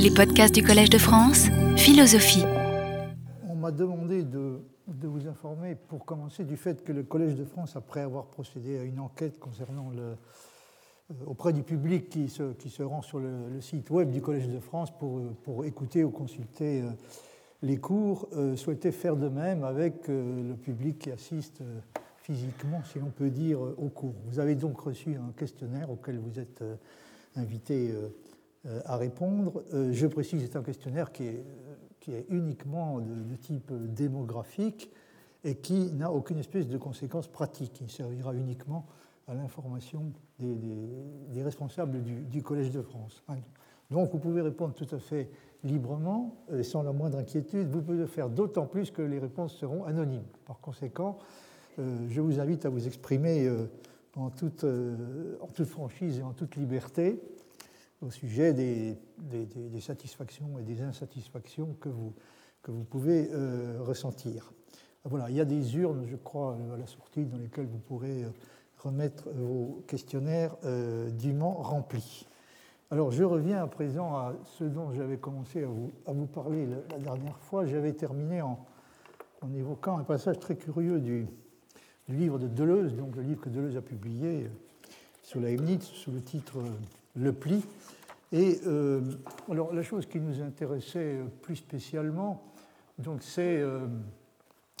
Les podcasts du Collège de France, philosophie. On m'a demandé de, vous informer, pour commencer, du fait que le Collège de France, après avoir procédé à une enquête concernant le, euh, auprès du public qui se, qui se rend sur le, site web du Collège de France pour, pour écouter ou consulter euh, les cours, euh, souhaitait faire de même avec le public qui assiste physiquement, si l'on peut dire, au cours. Vous avez donc reçu un questionnaire auquel vous êtes invité euh, à répondre. Euh, je précise que c'est un questionnaire qui est, qui est uniquement de, type démographique et qui n'a aucune espèce de conséquence pratique. Il servira uniquement à l'information des, responsables du, Collège de France. Donc vous pouvez répondre tout à fait librement, et sans la moindre inquiétude. Vous pouvez le faire d'autant plus que les réponses seront anonymes. Par conséquent, euh, je vous invite à vous exprimer en toute, en toute franchise et en toute liberté au sujet des, satisfactions et des insatisfactions que vous, que vous pouvez euh, ressentir. Voilà, il y a des urnes, je crois, à la sortie dans lesquelles vous pourrez euh, remettre vos questionnaires euh, dûment remplis. Alors, je reviens à présent à ce dont j'avais commencé à vous, à vous parler la, dernière fois. J'avais terminé en, en, évoquant un passage très curieux du, livre de Deleuze, donc le livre que Deleuze a publié sur la Leibniz, sous le titre Le pli. Et euh, alors, la chose qui nous intéressait plus spécialement, c'est euh,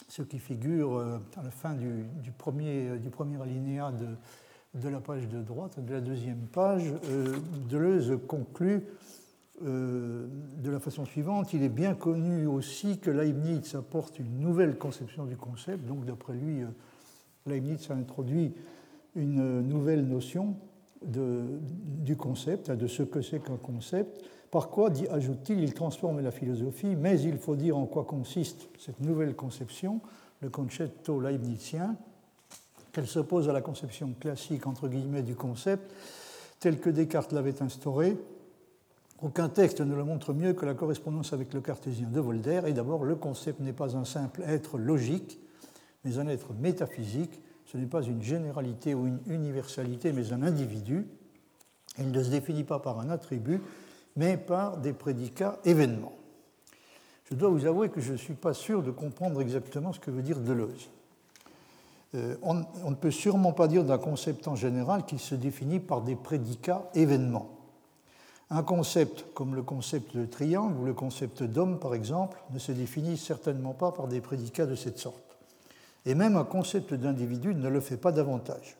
ce qui figure euh, à la fin du, premier, du premier alinéa de, de, la page de droite, de la deuxième page. Deleuze conclut de la façon suivante il est bien connu aussi que Leibniz apporte une nouvelle conception du concept. Donc, d'après lui, Leibniz a introduit une nouvelle notion du concept, de ce que c'est qu'un concept. Par quoi, ajoute-t-il, il transforme la philosophie, mais il faut dire en quoi consiste cette nouvelle conception, le concetto leibnizien, qu'elle s'oppose à la conception classique, entre guillemets, du concept, tel que Descartes l'avait instauré. Aucun texte ne le montre mieux que la correspondance avec le cartésien de Voltaire. Et d'abord, le concept n'est pas un simple être logique, mais un être métaphysique ce n'est pas une généralité ou une universalité, mais un individu. Il ne se définit pas par un attribut, mais par des prédicats événements. Je dois vous avouer que je ne suis pas sûr de comprendre exactement ce que veut dire Deleuze. Euh, on, ne peut sûrement pas dire d'un concept en général qu'il se définit par des prédicats événements. Un concept comme le concept de triangle ou le concept d'homme, par exemple, ne se définit certainement pas par des prédicats de cette sorte. Et même un concept d'individu ne le fait pas davantage.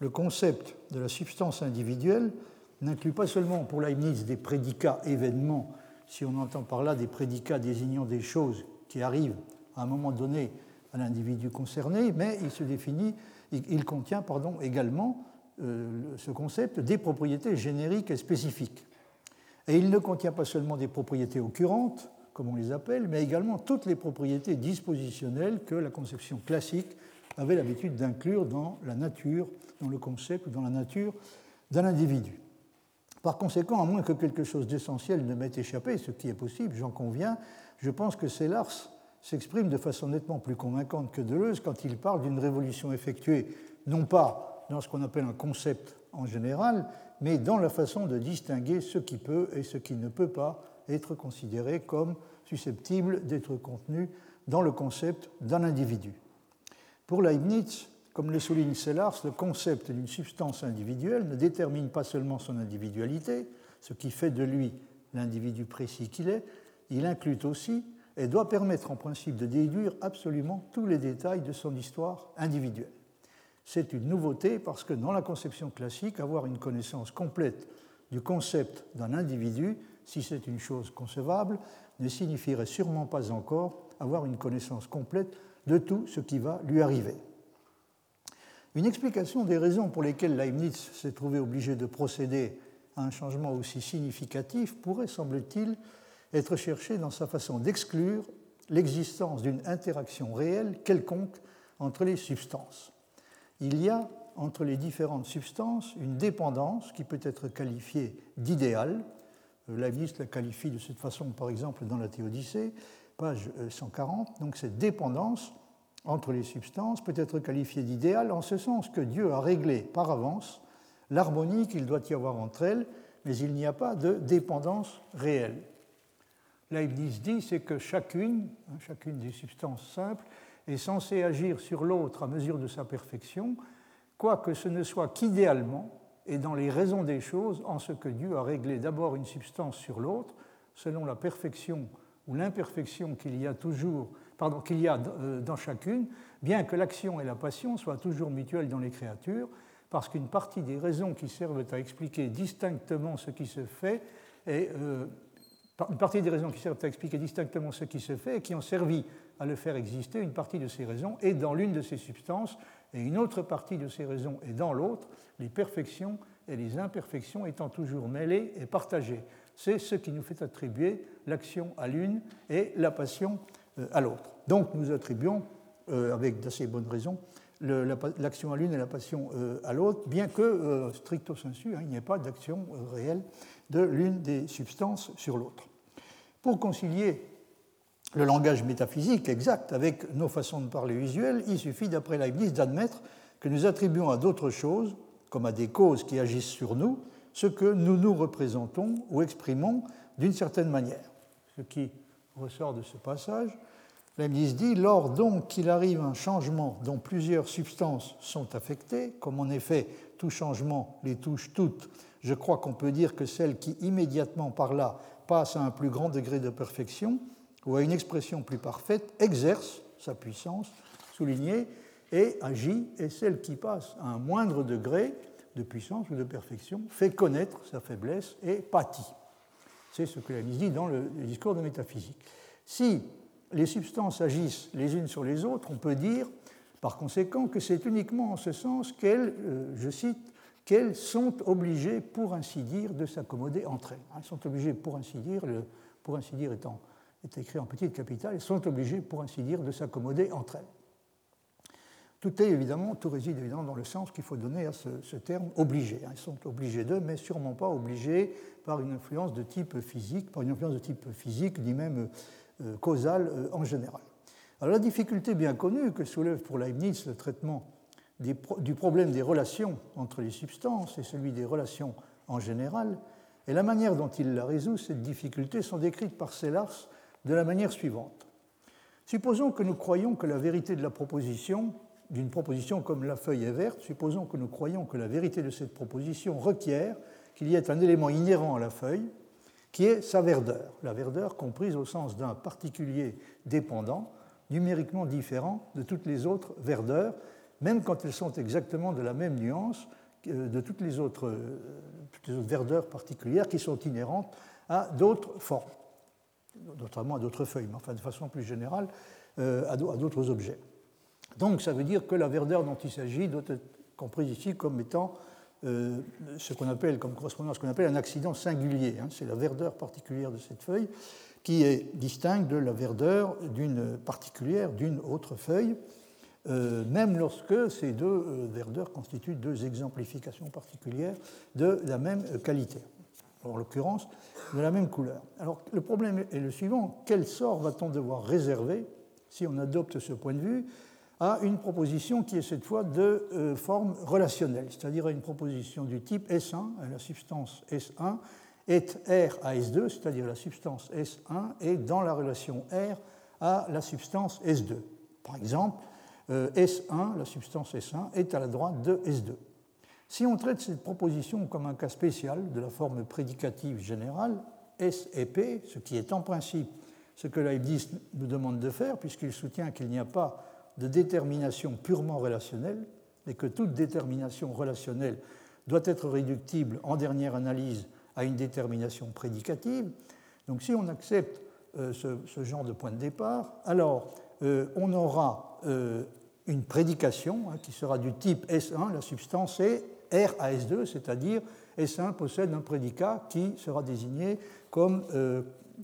Le concept de la substance individuelle n'inclut pas seulement pour Leibniz des prédicats événements, si on entend par là des prédicats désignant des choses qui arrivent à un moment donné à l'individu concerné, mais il se définit, il contient pardon, également euh, ce concept des propriétés génériques et spécifiques. Et il ne contient pas seulement des propriétés occurrentes, comme on les appelle, mais également toutes les propriétés dispositionnelles que la conception classique avait l'habitude d'inclure dans la nature, dans le concept ou dans la nature d'un individu. Par conséquent, à moins que quelque chose d'essentiel ne m'ait échappé, ce qui est possible, j'en conviens, je pense que Sellars s'exprime de façon nettement plus convaincante que Deleuze quand il parle d'une révolution effectuée, non pas dans ce qu'on appelle un concept en général, mais dans la façon de distinguer ce qui peut et ce qui ne peut pas être considéré comme susceptible d'être contenu dans le concept d'un individu. Pour Leibniz, comme le souligne Sellars, le concept d'une substance individuelle ne détermine pas seulement son individualité, ce qui fait de lui l'individu précis qu'il est, il inclut aussi et doit permettre en principe de déduire absolument tous les détails de son histoire individuelle. C'est une nouveauté parce que dans la conception classique, avoir une connaissance complète du concept d'un individu si c'est une chose concevable, ne signifierait sûrement pas encore avoir une connaissance complète de tout ce qui va lui arriver. Une explication des raisons pour lesquelles Leibniz s'est trouvé obligé de procéder à un changement aussi significatif pourrait, semble-t-il, être cherchée dans sa façon d'exclure l'existence d'une interaction réelle quelconque entre les substances. Il y a entre les différentes substances une dépendance qui peut être qualifiée d'idéale, Leibniz la qualifie de cette façon, par exemple, dans la Théodicée, page 140. Euh, Donc cette dépendance entre les substances peut être qualifiée d'idéal en ce sens que Dieu a réglé par avance l'harmonie qu'il doit y avoir entre elles, mais il n'y a pas de dépendance réelle. Leibniz dit c'est que chacune, hein, chacune des substances simples, est censée agir sur l'autre à mesure de sa perfection, quoique ce ne soit qu'idéalement et dans les raisons des choses, en ce que Dieu a réglé d'abord une substance sur l'autre, selon la perfection ou l'imperfection qu'il y a toujours, pardon, qu'il y a euh, dans chacune, bien que l'action et la passion soient toujours mutuelles dans les créatures, parce qu'une partie des raisons qui servent à expliquer distinctement ce qui se fait est euh, une partie des raisons qui servent à expliquer distinctement ce qui se fait et qui ont servi à le faire exister, une partie de ces raisons est dans l'une de ces substances et une autre partie de ces raisons est dans l'autre, les perfections et les imperfections étant toujours mêlées et partagées. C'est ce qui nous fait attribuer l'action à l'une et la passion euh, à l'autre. Donc nous attribuons, euh, avec d'assez bonnes raisons, l'action à l'une et la passion euh, à l'autre, bien que, stricto sensu, hein, il n'y ait pas d'action réelle de l'une des substances sur l'autre. Pour concilier le langage métaphysique exact avec nos façons de parler visuelles, il suffit, d'après Leibniz, d'admettre que nous attribuons à d'autres choses, comme à des causes qui agissent sur nous, ce que nous nous représentons ou exprimons d'une certaine manière. Ce qui ressort de ce passage, Leibniz dit Lors donc qu'il arrive un changement dont plusieurs substances sont affectées, comme en effet tout changement les touche toutes, je crois qu'on peut dire que celle qui immédiatement par là passe à un plus grand degré de perfection ou à une expression plus parfaite exerce sa puissance, soulignée, et agit, et celle qui passe à un moindre degré de puissance ou de perfection fait connaître sa faiblesse et pâtit. C'est ce que Leibniz dit dans le discours de métaphysique. Si les substances agissent les unes sur les autres, on peut dire par conséquent que c'est uniquement en ce sens qu'elles, euh, je cite, qu'elles sont obligées, pour ainsi dire, de s'accommoder entre elles. Elles sont obligées, pour ainsi dire, le, pour ainsi dire étant est écrit en petite capitale, elles sont obligées, pour ainsi dire, de s'accommoder entre elles. Tout est évidemment, tout réside évidemment dans le sens qu'il faut donner à ce, terme obligé. Elles sont obligées d'eux, mais sûrement pas obligées par une influence de type physique, par une influence de type physique, ni même euh, causale euh, en général. Alors la difficulté bien connue que soulève pour Leibniz le traitement du problème des relations entre les substances et celui des relations en général, et la manière dont il la résout, cette difficulté, sont décrites par Sellars de la manière suivante. Supposons que nous croyons que la vérité de la proposition d'une proposition comme la feuille est verte, supposons que nous croyons que la vérité de cette proposition requiert qu'il y ait un élément inhérent à la feuille, qui est sa verdeur, la verdeur comprise au sens d'un particulier dépendant, numériquement différent de toutes les autres verdeurs, même quand elles sont exactement de la même nuance de toutes les autres, euh, toutes les autres verdeurs particulières qui sont inhérentes à d'autres formes, notamment à d'autres feuilles, mais enfin de façon plus générale euh, à d'autres objets. Donc ça veut dire que la verdeur dont il s'agit doit être comprise ici comme étant euh, ce qu'on appelle, comme correspondant à ce qu'on appelle un accident singulier. Hein. C'est la verdeur particulière de cette feuille qui est distincte de la verdeur d'une particulière d'une autre feuille, euh, même lorsque ces deux verdeurs constituent deux exemplifications particulières de la même qualité, en l'occurrence de la même couleur. Alors le problème est le suivant, quel sort va-t-on devoir réserver si on adopte ce point de vue à une proposition qui est cette fois de euh, forme relationnelle, c'est-à-dire à une proposition du type S1, la substance S1 est R à S2, c'est-à-dire la substance S1 est dans la relation R à la substance S2. Par exemple, euh, S1, la substance S1, est à la droite de S2. Si on traite cette proposition comme un cas spécial de la forme prédicative générale, S et P, ce qui est en principe ce que Leibniz nous demande de faire, puisqu'il soutient qu'il n'y a pas de détermination purement relationnelle et que toute détermination relationnelle doit être réductible en dernière analyse à une détermination prédicative. Donc si on accepte euh, ce, genre de point de départ, alors euh, on aura euh, une prédication hein, qui sera du type S1, la substance est R à S2, c'est-à-dire S1 possède un prédicat qui sera désigné comme,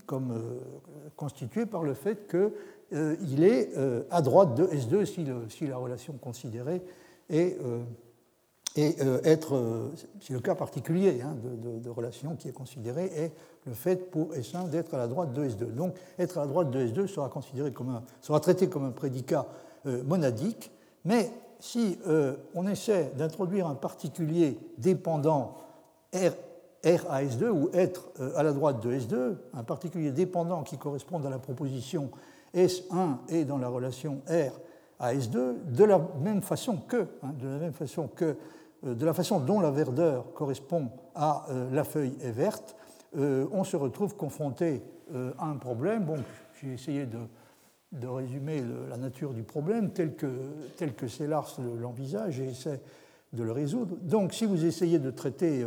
comme constitué par le fait que euh, est euh, à droite de S2 si, la relation considérée est, euh, être, si le cas particulier hein, de, relation qui est considéré est le fait pour S1 d'être à la droite de S2. Donc être à la droite de S2 sera, considéré comme sera traité comme un prédicat monadique, mais si on essaie d'introduire un particulier dépendant R R à S2 ou être à la droite de S2, un particulier dépendant qui correspond à la proposition S1 est dans la relation R à S2 de la même façon que, hein, de la même façon que, euh, de la façon dont la verdeur correspond à euh, la feuille est verte, euh, on se retrouve confronté à un problème. Bon, j'ai essayé de, de résumer la nature du problème tel que, tel que Sellars l'envisage et essaie de le résoudre. Donc, si vous essayez de traiter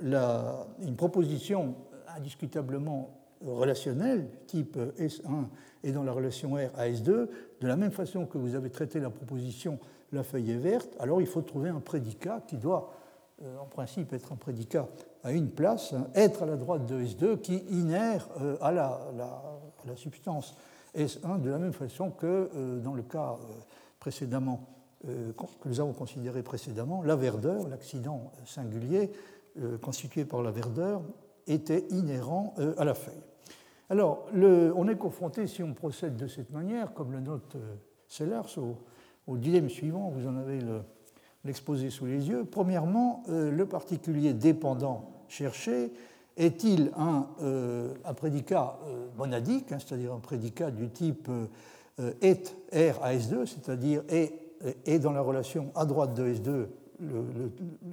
la, une proposition indiscutablement relationnelle, type S1 et dans la relation R à S2, de la même façon que vous avez traité la proposition la feuille est verte, alors il faut trouver un prédicat qui doit, euh, en principe, être un prédicat à une place, hein, être à la droite de S2, qui inère euh, la, substance S1 de la même façon que euh, dans le cas précédemment, que nous avons considéré précédemment, la verdeur, l'accident singulier constitué par la verdeur, était inhérent à la feuille. Alors, on est confronté, si on procède de cette manière, comme le note euh, Sellers, au, dilemme suivant, vous en avez l'exposé sous les yeux. Premièrement, euh, le particulier dépendant cherché est-il un, euh, prédicat monadique, hein, c'est-à-dire un prédicat du type est R à S2, c'est-à-dire est, dans la relation à droite de S2,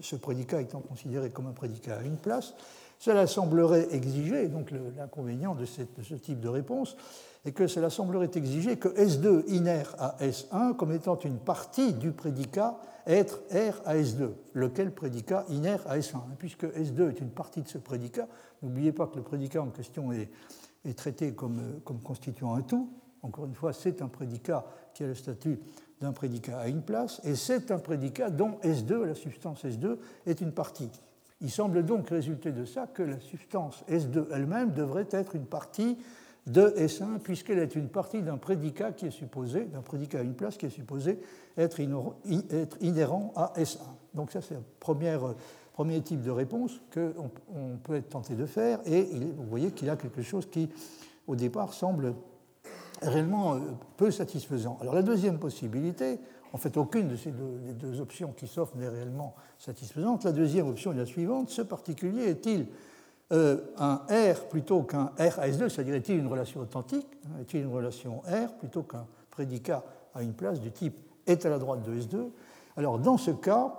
ce prédicat étant considéré comme un prédicat à une place cela semblerait exiger, donc l'inconvénient de, ce type de réponse, est que cela semblerait exiger que S2 inère à S1 comme étant une partie du prédicat être R à S2, lequel prédicat inère à S1. Puisque S2 est une partie de ce prédicat, n'oubliez pas que le prédicat en question est, traité comme, comme constituant un tout. Encore une fois, c'est un prédicat qui a le statut d'un prédicat à une place, et c'est un prédicat dont S2, la substance S2, est une partie. Il semble donc résulter de ça que la substance S2 elle-même devrait être une partie de S1, puisqu'elle est une partie d'un prédicat qui est supposé, d'un prédicat à une place qui est supposé être, inhérent à S1. Donc ça, c'est le premier, premier type de réponse qu'on on peut être tenté de faire, et vous voyez qu'il a quelque chose qui, au départ, semble réellement euh, peu satisfaisant. Alors la deuxième possibilité, en fait, aucune de ces deux, des deux options qui s'offrent n'est réellement satisfaisante. La deuxième option est la suivante. Ce particulier est-il euh, un R plutôt qu'un R à S2, c'est-à-dire est-il une relation authentique hein, Est-il une relation R plutôt qu'un prédicat à une place du type est à la droite de S2 Alors, dans ce cas,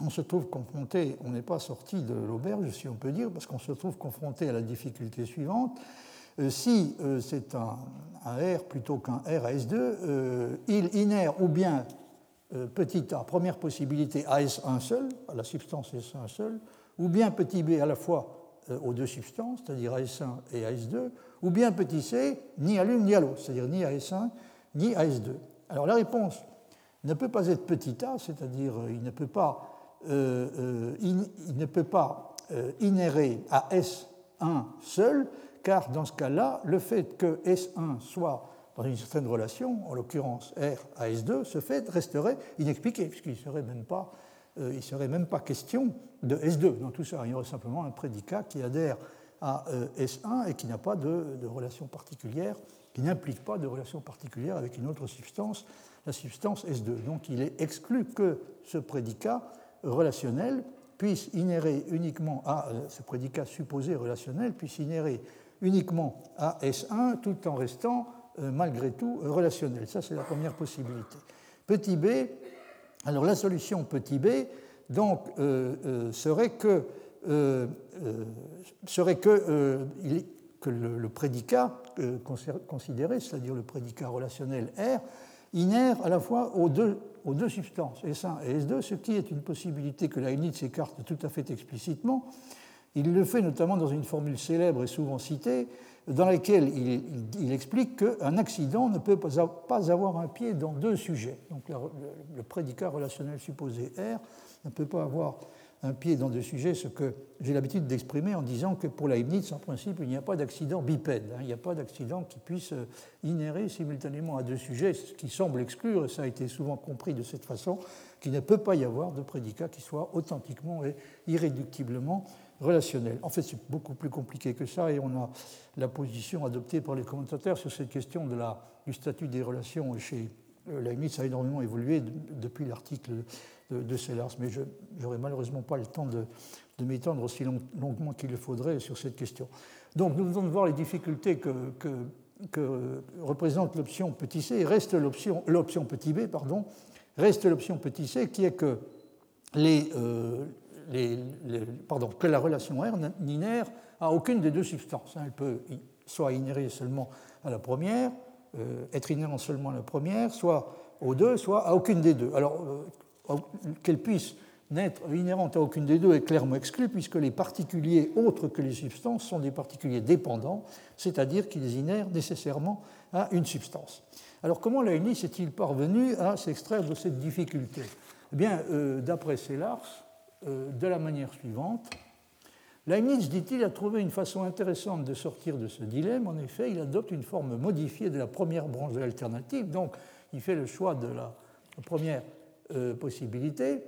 on se trouve confronté, on n'est pas sorti de l'auberge, si on peut dire, parce qu'on se trouve confronté à la difficulté suivante. Euh, si euh, c'est un, R plutôt qu'un R à S2, euh, il inère ou bien petit a, première possibilité, à S1 seul, à la substance S1 seul, ou bien petit b à la fois aux deux substances, c'est-à-dire à S1 et à S2, ou bien petit c, ni à l'une ni à l'autre, c'est-à-dire ni à S1 ni à S2. Alors la réponse ne peut pas être petit a, c'est-à-dire il ne peut pas, il ne peut pas inérer à S1 seul, car dans ce cas-là, le fait que S1 soit dans une certaine relation, en l'occurrence R à S2, ce fait resterait inexpliqué, puisqu'il ne serait, même pas, euh, serait même pas question de S2 dans tout ça. Il y aurait simplement un prédicat qui adhère à euh, S1 et qui n'a pas de, relation particulière, qui n'implique pas de relation particulière avec une autre substance, la substance S2. Donc il est exclu que ce prédicat relationnel puisse inérer uniquement à euh, ce prédicat supposé relationnel, puisse inérer uniquement à S1 tout en restant malgré tout relationnel. Ça, c'est la première possibilité. Petit b, alors la solution petit b donc, euh, euh, serait que, serait que, le, prédicat considéré, c'est-à-dire le prédicat relationnel R, inère à la fois aux deux, aux deux substances, S1 et S2, ce qui est une possibilité que Leibniz s'écarte tout à fait explicitement, il le fait notamment dans une formule célèbre et souvent citée, dans laquelle il, explique qu'un accident ne peut pas avoir un pied dans deux sujets. Donc le, prédicat relationnel supposé R ne peut pas avoir un pied dans deux sujets, ce que j'ai l'habitude d'exprimer en disant que pour Leibniz, en principe, il n'y a pas d'accident bipède, hein. il n'y a pas d'accident qui puisse euh, inhérer simultanément à deux sujets, ce qui semble exclure, et ça a été souvent compris de cette façon, qu'il ne peut pas y avoir de prédicat qui soit authentiquement et irréductiblement relationnel. En fait, c'est beaucoup plus compliqué que ça et on a la position adoptée par les commentateurs sur cette question de la, du statut des relations chez, Leibniz a énormément évolué depuis l'article de, de Sellars, mais je n'aurai malheureusement pas le temps de, m'étendre aussi longuement qu'il le faudrait sur cette question. Donc nous venons de voir les difficultés que, que, représente l'option petit c, reste l'option petit b, pardon, reste l'option petit c qui est que, les, euh, pardon, que la relation R n'inère à aucune des deux substances. Elle peut soit inhérer seulement à la première, euh, être inhérent seulement à la première, soit aux deux, soit à aucune des deux. Alors, euh, qu'elle puisse n'être inhérente à aucune des deux est clairement exclu, puisque les particuliers autres que les substances sont des particuliers dépendants, c'est-à-dire qu'ils inhèrent nécessairement à une substance. Alors, comment Leibniz est-il parvenu à s'extraire de cette difficulté? Eh bien, euh, d'après Sellars, de la manière suivante Leibniz, dit-il, a trouvé une façon intéressante de sortir de ce dilemme. En effet, il adopte une forme modifiée de la première branche de l'alternative. Donc, il fait le choix de la première euh, possibilité,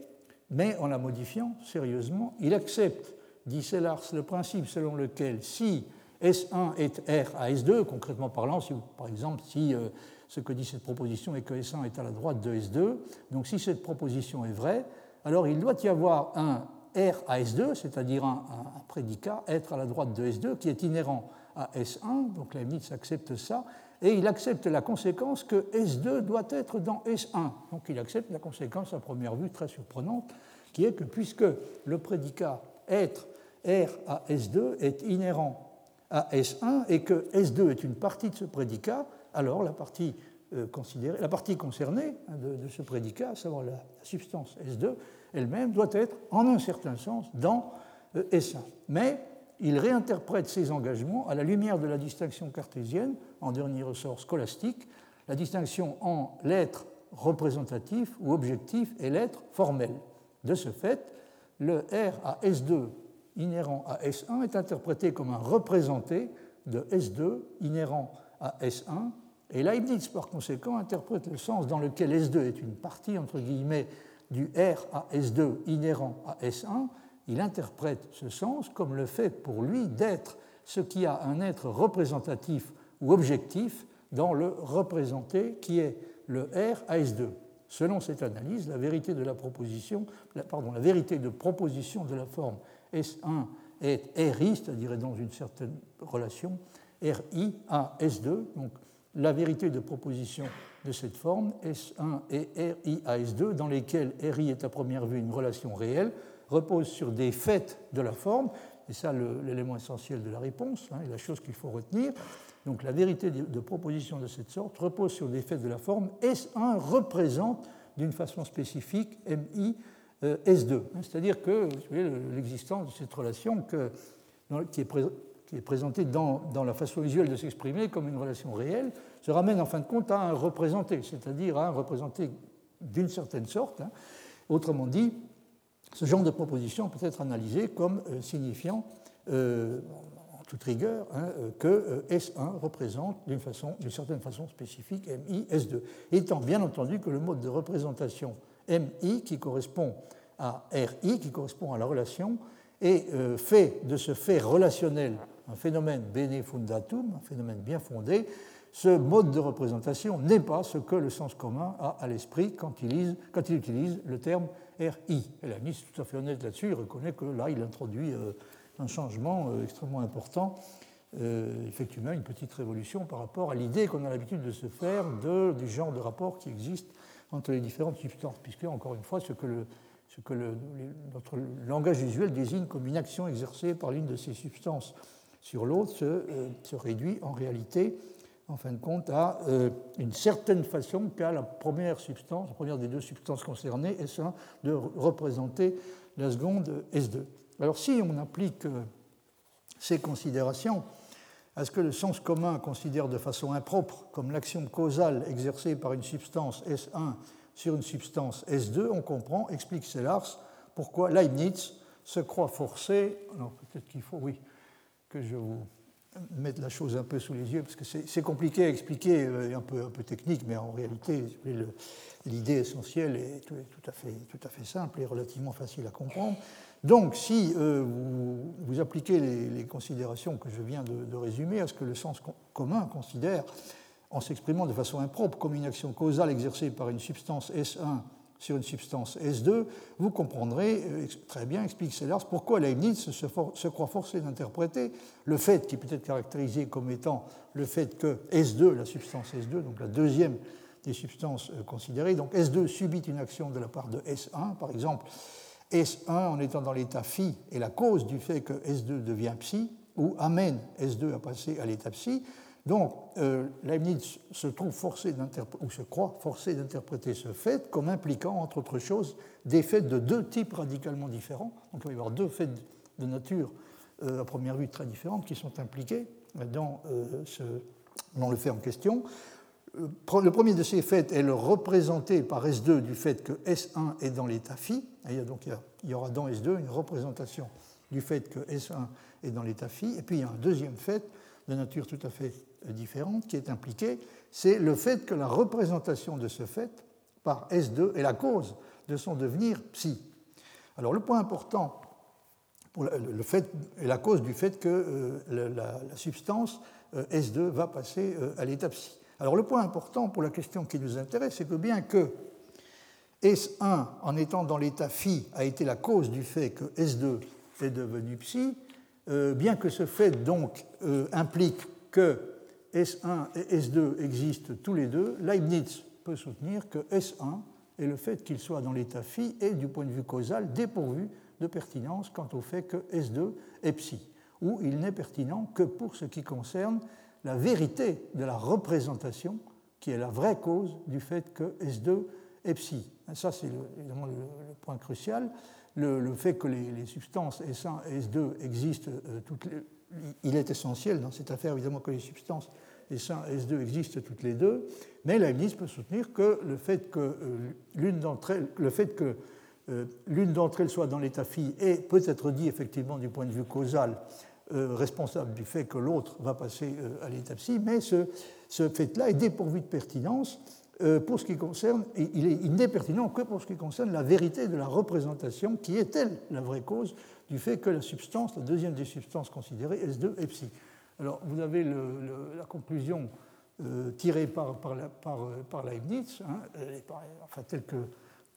mais en la modifiant sérieusement. Il accepte, dit Sellars, le principe selon lequel si S1 est R à S2, concrètement parlant, si, par exemple, si euh, ce que dit cette proposition est que S1 est à la droite de S2, donc si cette proposition est vraie, alors il doit y avoir un R à S2, c'est-à-dire un, prédicat être à la droite de S2 qui est inhérent à S1, donc Leibniz accepte ça, et il accepte la conséquence que S2 doit être dans S1. Donc il accepte la conséquence à première vue très surprenante, qui est que puisque le prédicat être R à S2 est inhérent à S1 et que S2 est une partie de ce prédicat, alors la partie, euh, la partie concernée hein, de, ce prédicat, à savoir la substance S2, elle-même doit être, en un certain sens, dans euh, S1. Mais il réinterprète ses engagements à la lumière de la distinction cartésienne, en dernier ressort scolastique, la distinction en l'être représentatif ou objectif et l'être formel. De ce fait, le R à S2 inhérent à S1 est interprété comme un représenté de S2 inhérent à S1, et Leibniz, par conséquent, interprète le sens dans lequel S2 est une partie, entre guillemets, du R à S2 inhérent à S1, il interprète ce sens comme le fait pour lui d'être ce qui a un être représentatif ou objectif dans le représenté qui est le R à S2. Selon cette analyse, la vérité de la proposition, pardon, la vérité de proposition de la forme S1 est RI, c'est-à-dire dans une certaine relation, RI à S2. Donc la vérité de proposition de cette forme, S1 et RI à S2, dans lesquels RI est à première vue une relation réelle, repose sur des faits de la forme, et ça l'élément essentiel de la réponse, hein, la chose qu'il faut retenir. Donc la vérité de proposition de cette sorte repose sur des faits de la forme. S1 représente d'une façon spécifique MI euh, S2. C'est-à-dire que l'existence de cette relation qui, est qui, est présentée dans, dans, la façon visuelle de s'exprimer comme une relation réelle se ramène en fin de compte à un représenté, c'est-à-dire à un représenté d'une certaine sorte. Hein. Autrement dit, ce genre de proposition peut être analysé comme euh, signifiant, euh, en toute rigueur, hein, euh, que S1 représente d'une certaine façon spécifique MI S2, étant bien entendu que le mode de représentation MI qui correspond à RI, qui correspond à la relation, est fait de ce fait relationnel un phénomène bene fundatum, un phénomène bien fondé, ce mode de représentation n'est pas ce que le sens commun a à l'esprit quand, il utilise le terme RI. Et la est tout à fait honnête là-dessus, il reconnaît que là, il introduit euh, un changement euh, extrêmement important, euh, effectivement une petite révolution par rapport à l'idée qu'on a l'habitude de se faire du genre de rapport qui existe entre les différentes substances, puisque, encore une fois, ce que, le, ce que notre langage visuel désigne comme une action exercée par l'une de ces substances sur l'autre se, se, réduit en réalité en fin de compte, à euh, une certaine façon qu'a la première substance, la première des deux substances concernées, S1, de représenter la seconde S2. Alors si on applique euh, ces considérations à ce que le sens commun considère de façon impropre comme l'action causale exercée par une substance S1 sur une substance S2, on comprend, explique Sellars, pourquoi Leibniz se croit forcé, alors peut-être qu'il faut, oui, que je vous mettre la chose un peu sous les yeux, parce que c'est compliqué à expliquer, euh, un peu, un peu technique, mais en réalité, l'idée essentielle est tout, à fait, tout à fait simple et relativement facile à comprendre. Donc, si euh, vous, appliquez les, considérations que je viens de, résumer à ce que le sens commun considère en s'exprimant de façon impropre comme une action causale exercée par une substance S1 sur une substance S2, vous comprendrez euh, très bien, explique Sellars, pourquoi Leibniz se, croit forcé d'interpréter le fait qui peut être caractérisé comme étant le fait que S2, la substance S2, donc la deuxième des substances euh, considérées, donc S2 subit une action de la part de S1, par exemple, S1 en étant dans l'état phi est la cause du fait que S2 devient psi, ou amène S2 à passer à l'état psi, donc, euh, Leibniz se trouve forcé ou se croit forcé d'interpréter ce fait comme impliquant, entre autres choses, des faits de deux types radicalement différents. Donc, il va y avoir deux faits de nature, euh, à première vue, très différentes qui sont impliqués dans, euh, ce, dans le fait en question. Le premier de ces faits est le représenté par S2 du fait que S1 est dans l'état phi. donc, il y aura dans S2 une représentation du fait que S1 est dans l'état phi. Et puis, il y a un deuxième fait de nature tout à fait différente qui est impliquée, c'est le fait que la représentation de ce fait par S2 est la cause de son devenir psi. Alors le point important pour le fait est la cause du fait que euh, la, substance euh, S2 va passer euh, à l'état psi. Alors le point important pour la question qui nous intéresse, c'est que bien que S1, en étant dans l'état phi, a été la cause du fait que S2 est devenu psi, bien que ce fait donc implique que S1 et S2 existent tous les deux, Leibniz peut soutenir que S1 est le fait qu'il soit dans l'état phi est, du point de vue causal, dépourvu de pertinence quant au fait que S2 est psi, ou il n'est pertinent que pour ce qui concerne la vérité de la représentation, qui est la vraie cause du fait que S2 est psi. Ça, c'est évidemment le, point crucial. Le, fait que les, substances S1 et S2 existent euh, toutes les, il est essentiel dans cette affaire, évidemment, que les substances S1 et S2 existent toutes les deux, mais Leibniz peut soutenir que le fait que euh, euh, l'une d'entre elles soit dans l'état phi est peut être dit effectivement du point de vue causal euh, responsable du fait que l'autre va passer à l'état psi, mais ce, ce fait-là est dépourvu de pertinence pour ce qui concerne, il n'est pertinent que pour ce qui concerne la vérité de la représentation, qui est elle la vraie cause du fait que la substance, la deuxième des substances considérées, S2 est psi. Alors, vous avez la conclusion euh, tirée par, par, par, Leibniz, enfin, telle que,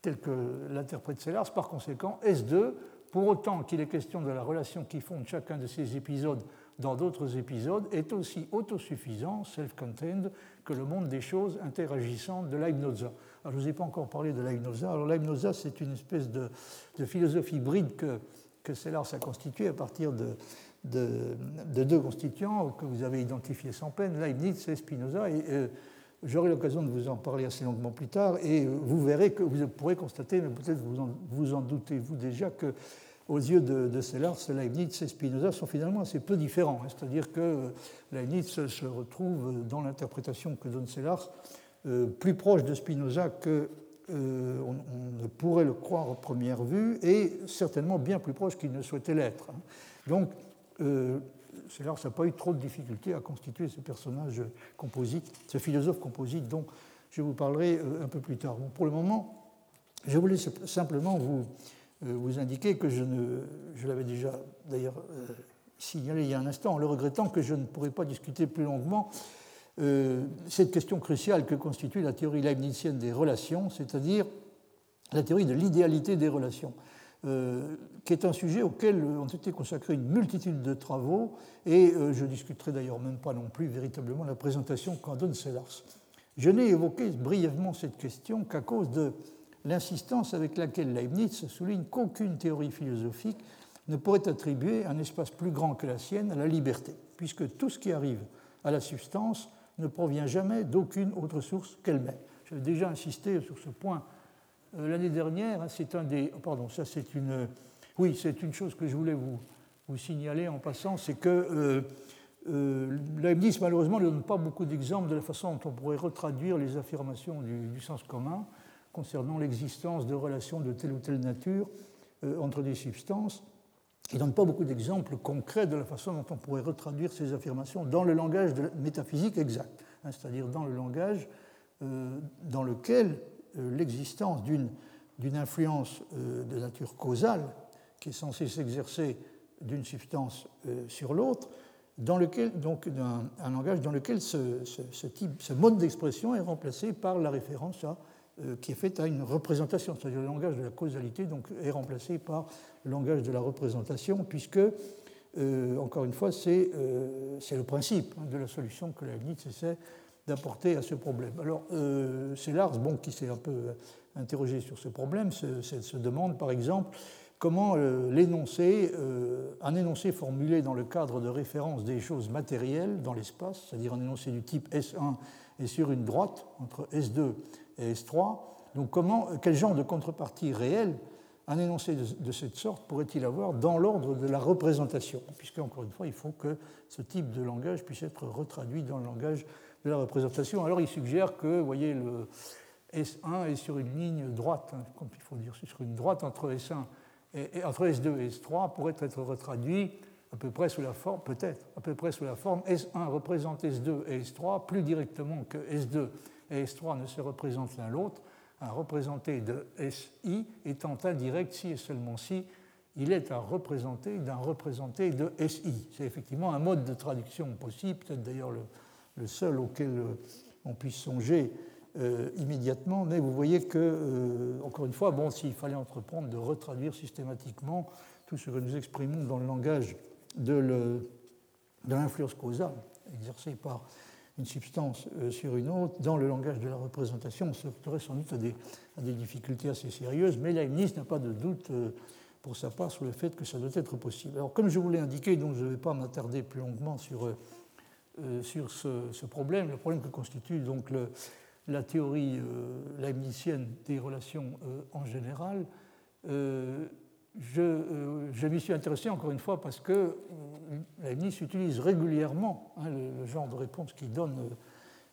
tel que l'interprète Sellars, par conséquent, S2, pour autant qu'il est question de la relation qui fonde chacun de ces épisodes dans d'autres épisodes, est aussi autosuffisant, self-contained, que le monde des choses interagissant de Leibniz. Alors, je ne vous ai pas encore parlé de Leibniz. Alors, Leibniz, c'est une espèce de, de philosophie hybride que que Sellars a constitué à partir de, deux constituants que vous avez identifiés sans peine, Leibniz et Spinoza. Euh, J'aurai l'occasion de vous en parler assez longuement plus tard, et euh, vous verrez que vous pourrez constater, mais peut-être vous en, vous en doutez-vous déjà, que aux yeux de, de Sellars, Leibniz et Spinoza sont finalement assez peu différents. Hein. C'est-à-dire que euh, Leibniz se retrouve dans l'interprétation que donne Sellars plus proche de Spinoza que euh, on, ne pourrait le croire à première vue, et certainement bien plus proche qu'il ne souhaitait l'être. Hein. Donc, euh, n'a pas eu trop de difficultés à constituer ce personnage composite, ce philosophe composite dont je vous parlerai euh, un peu plus tard. pour le moment, je voulais simplement vous, vous indiquer que je ne, je l'avais déjà d'ailleurs signalé il y a un instant, en le regrettant que je ne pourrais pas discuter plus longuement euh, cette question cruciale que constitue la théorie leibnizienne des relations, c'est-à-dire la théorie de l'idéalité des relations, euh, qui est un sujet auquel ont été consacrés une multitude de travaux, et euh, je discuterai d'ailleurs même pas non plus véritablement la présentation qu'en donne Sellars. Je n'ai évoqué brièvement cette question qu'à cause de l'insistance avec laquelle Leibniz souligne qu'aucune théorie philosophique ne pourrait attribuer un espace plus grand que la sienne à la liberté, puisque tout ce qui arrive à la substance ne provient jamais d'aucune autre source qu'elle-même. J'avais déjà insisté sur ce point euh, l'année dernière. Hein, c'est. Pardon, ça c'est une. Oui, c'est une chose que je voulais vous, signaler en passant, c'est que euh, euh, malheureusement, ne donne pas beaucoup d'exemples de la façon dont on pourrait retraduire les affirmations du, sens commun concernant l'existence de relations de telle ou telle nature entre des substances. Il ne donne pas beaucoup d'exemples concrets de la façon dont on pourrait retraduire ces affirmations dans le langage de la métaphysique exact, hein, c'est-à-dire dans le langage euh, dans lequel euh, l'existence d'une influence euh, de nature causale, qui est censée s'exercer d'une substance sur l'autre, dans lequel, donc un, langage dans lequel ce, type, ce mode d'expression est remplacé par la référence à, qui est faite à une représentation, c'est-à-dire le langage de la causalité donc, est remplacé par le langage de la représentation, puisque, euh, encore une fois, c'est euh, le principe hein, de la solution que Leibniz essaie d'apporter à ce problème. Alors, c'est Lars bon, qui s'est un peu interrogé sur ce problème, se, se demande par exemple comment euh, l'énoncé, euh, un énoncé formulé dans le cadre de référence des choses matérielles dans l'espace, c'est-à-dire un énoncé du type S1 est sur une droite entre S2 et S3, donc quel genre de contrepartie réelle un énoncé de, cette sorte pourrait-il avoir dans l'ordre de la représentation? Puisque, encore une fois, il faut que ce type de langage puisse être retraduit dans le langage de la représentation. Alors il suggère que, vous voyez, le S1 est sur une ligne droite, hein, il faut dire, sur une droite entre S1 et, entre S2 et S3 pourrait être retraduit à peu près sous la forme, peut-être, à peu près sous la forme S1 représente S2 et S3 plus directement que S2 et S3 ne se représentent l'un l'autre, un représenté de SI étant indirect si et seulement si il est un représenté d'un représenté de SI. C'est effectivement un mode de traduction possible, peut-être d'ailleurs le, seul auquel on puisse songer euh, immédiatement, mais vous voyez que, euh, encore une fois, bon, s'il fallait entreprendre de retraduire systématiquement tout ce que nous exprimons dans le langage de l'influence causale exercée par une substance euh, sur une autre, dans le langage de la représentation, on se heurterait sans doute à des, difficultés assez sérieuses, mais Leibniz n'a pas de doute pour sa part sur le fait que ça doit être possible. Alors, comme je vous l'ai indiqué, donc je ne vais pas m'attarder plus longuement sur, sur ce, problème, le problème que constitue donc la théorie euh, leibnizienne des relations euh, en général, euh, je, m'y suis intéressé encore une fois parce que Leibniz utilise régulièrement hein, le, genre de réponse qu'il donne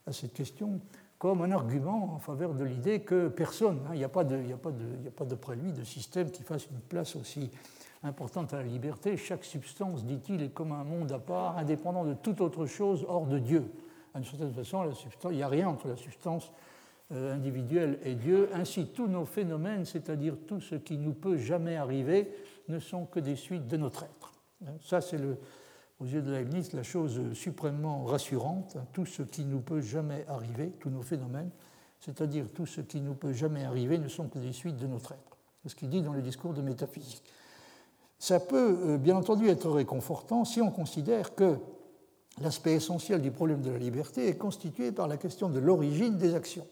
à cette question comme un argument en faveur de l'idée que personne, hein, il n'y a, pas d'après lui de système qui fasse une place aussi importante à la liberté. Chaque substance, dit-il, est comme un monde à part, indépendant de toute autre chose hors de Dieu d'une certaine façon, il n'y a rien entre la substance euh, individuelle et Dieu. Ainsi, tous nos phénomènes, c'est-à-dire tout ce qui nous peut jamais arriver, ne sont que des suites de notre être. Ça, c'est aux yeux de Leibniz la chose suprêmement rassurante. Tout ce qui nous peut jamais arriver, tous nos phénomènes, c'est-à-dire tout ce qui nous peut jamais arriver, ne sont que des suites de notre être. C'est ce qu'il dit dans le discours de métaphysique. Ça peut euh, bien entendu être réconfortant si on considère que L'aspect essentiel du problème de la liberté est constitué par la question de l'origine des actions.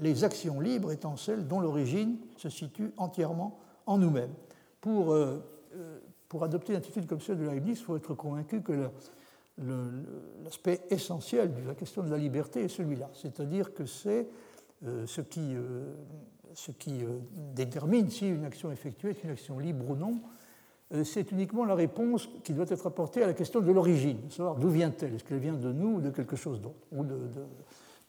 Les actions libres étant celles dont l'origine se situe entièrement en nous-mêmes. Pour, euh, euh, pour, adopter une attitude comme celle de Leibniz, il faut être convaincu que l'aspect essentiel de la question de la liberté est celui-là, c'est-à-dire que c'est euh, ce qui, ce qui détermine si une action effectuée est une action libre ou non, c'est uniquement la réponse qui doit être apportée à la question de l'origine, savoir d'où vient-elle, est-ce qu'elle vient de nous ou de quelque chose d'autre, ou de,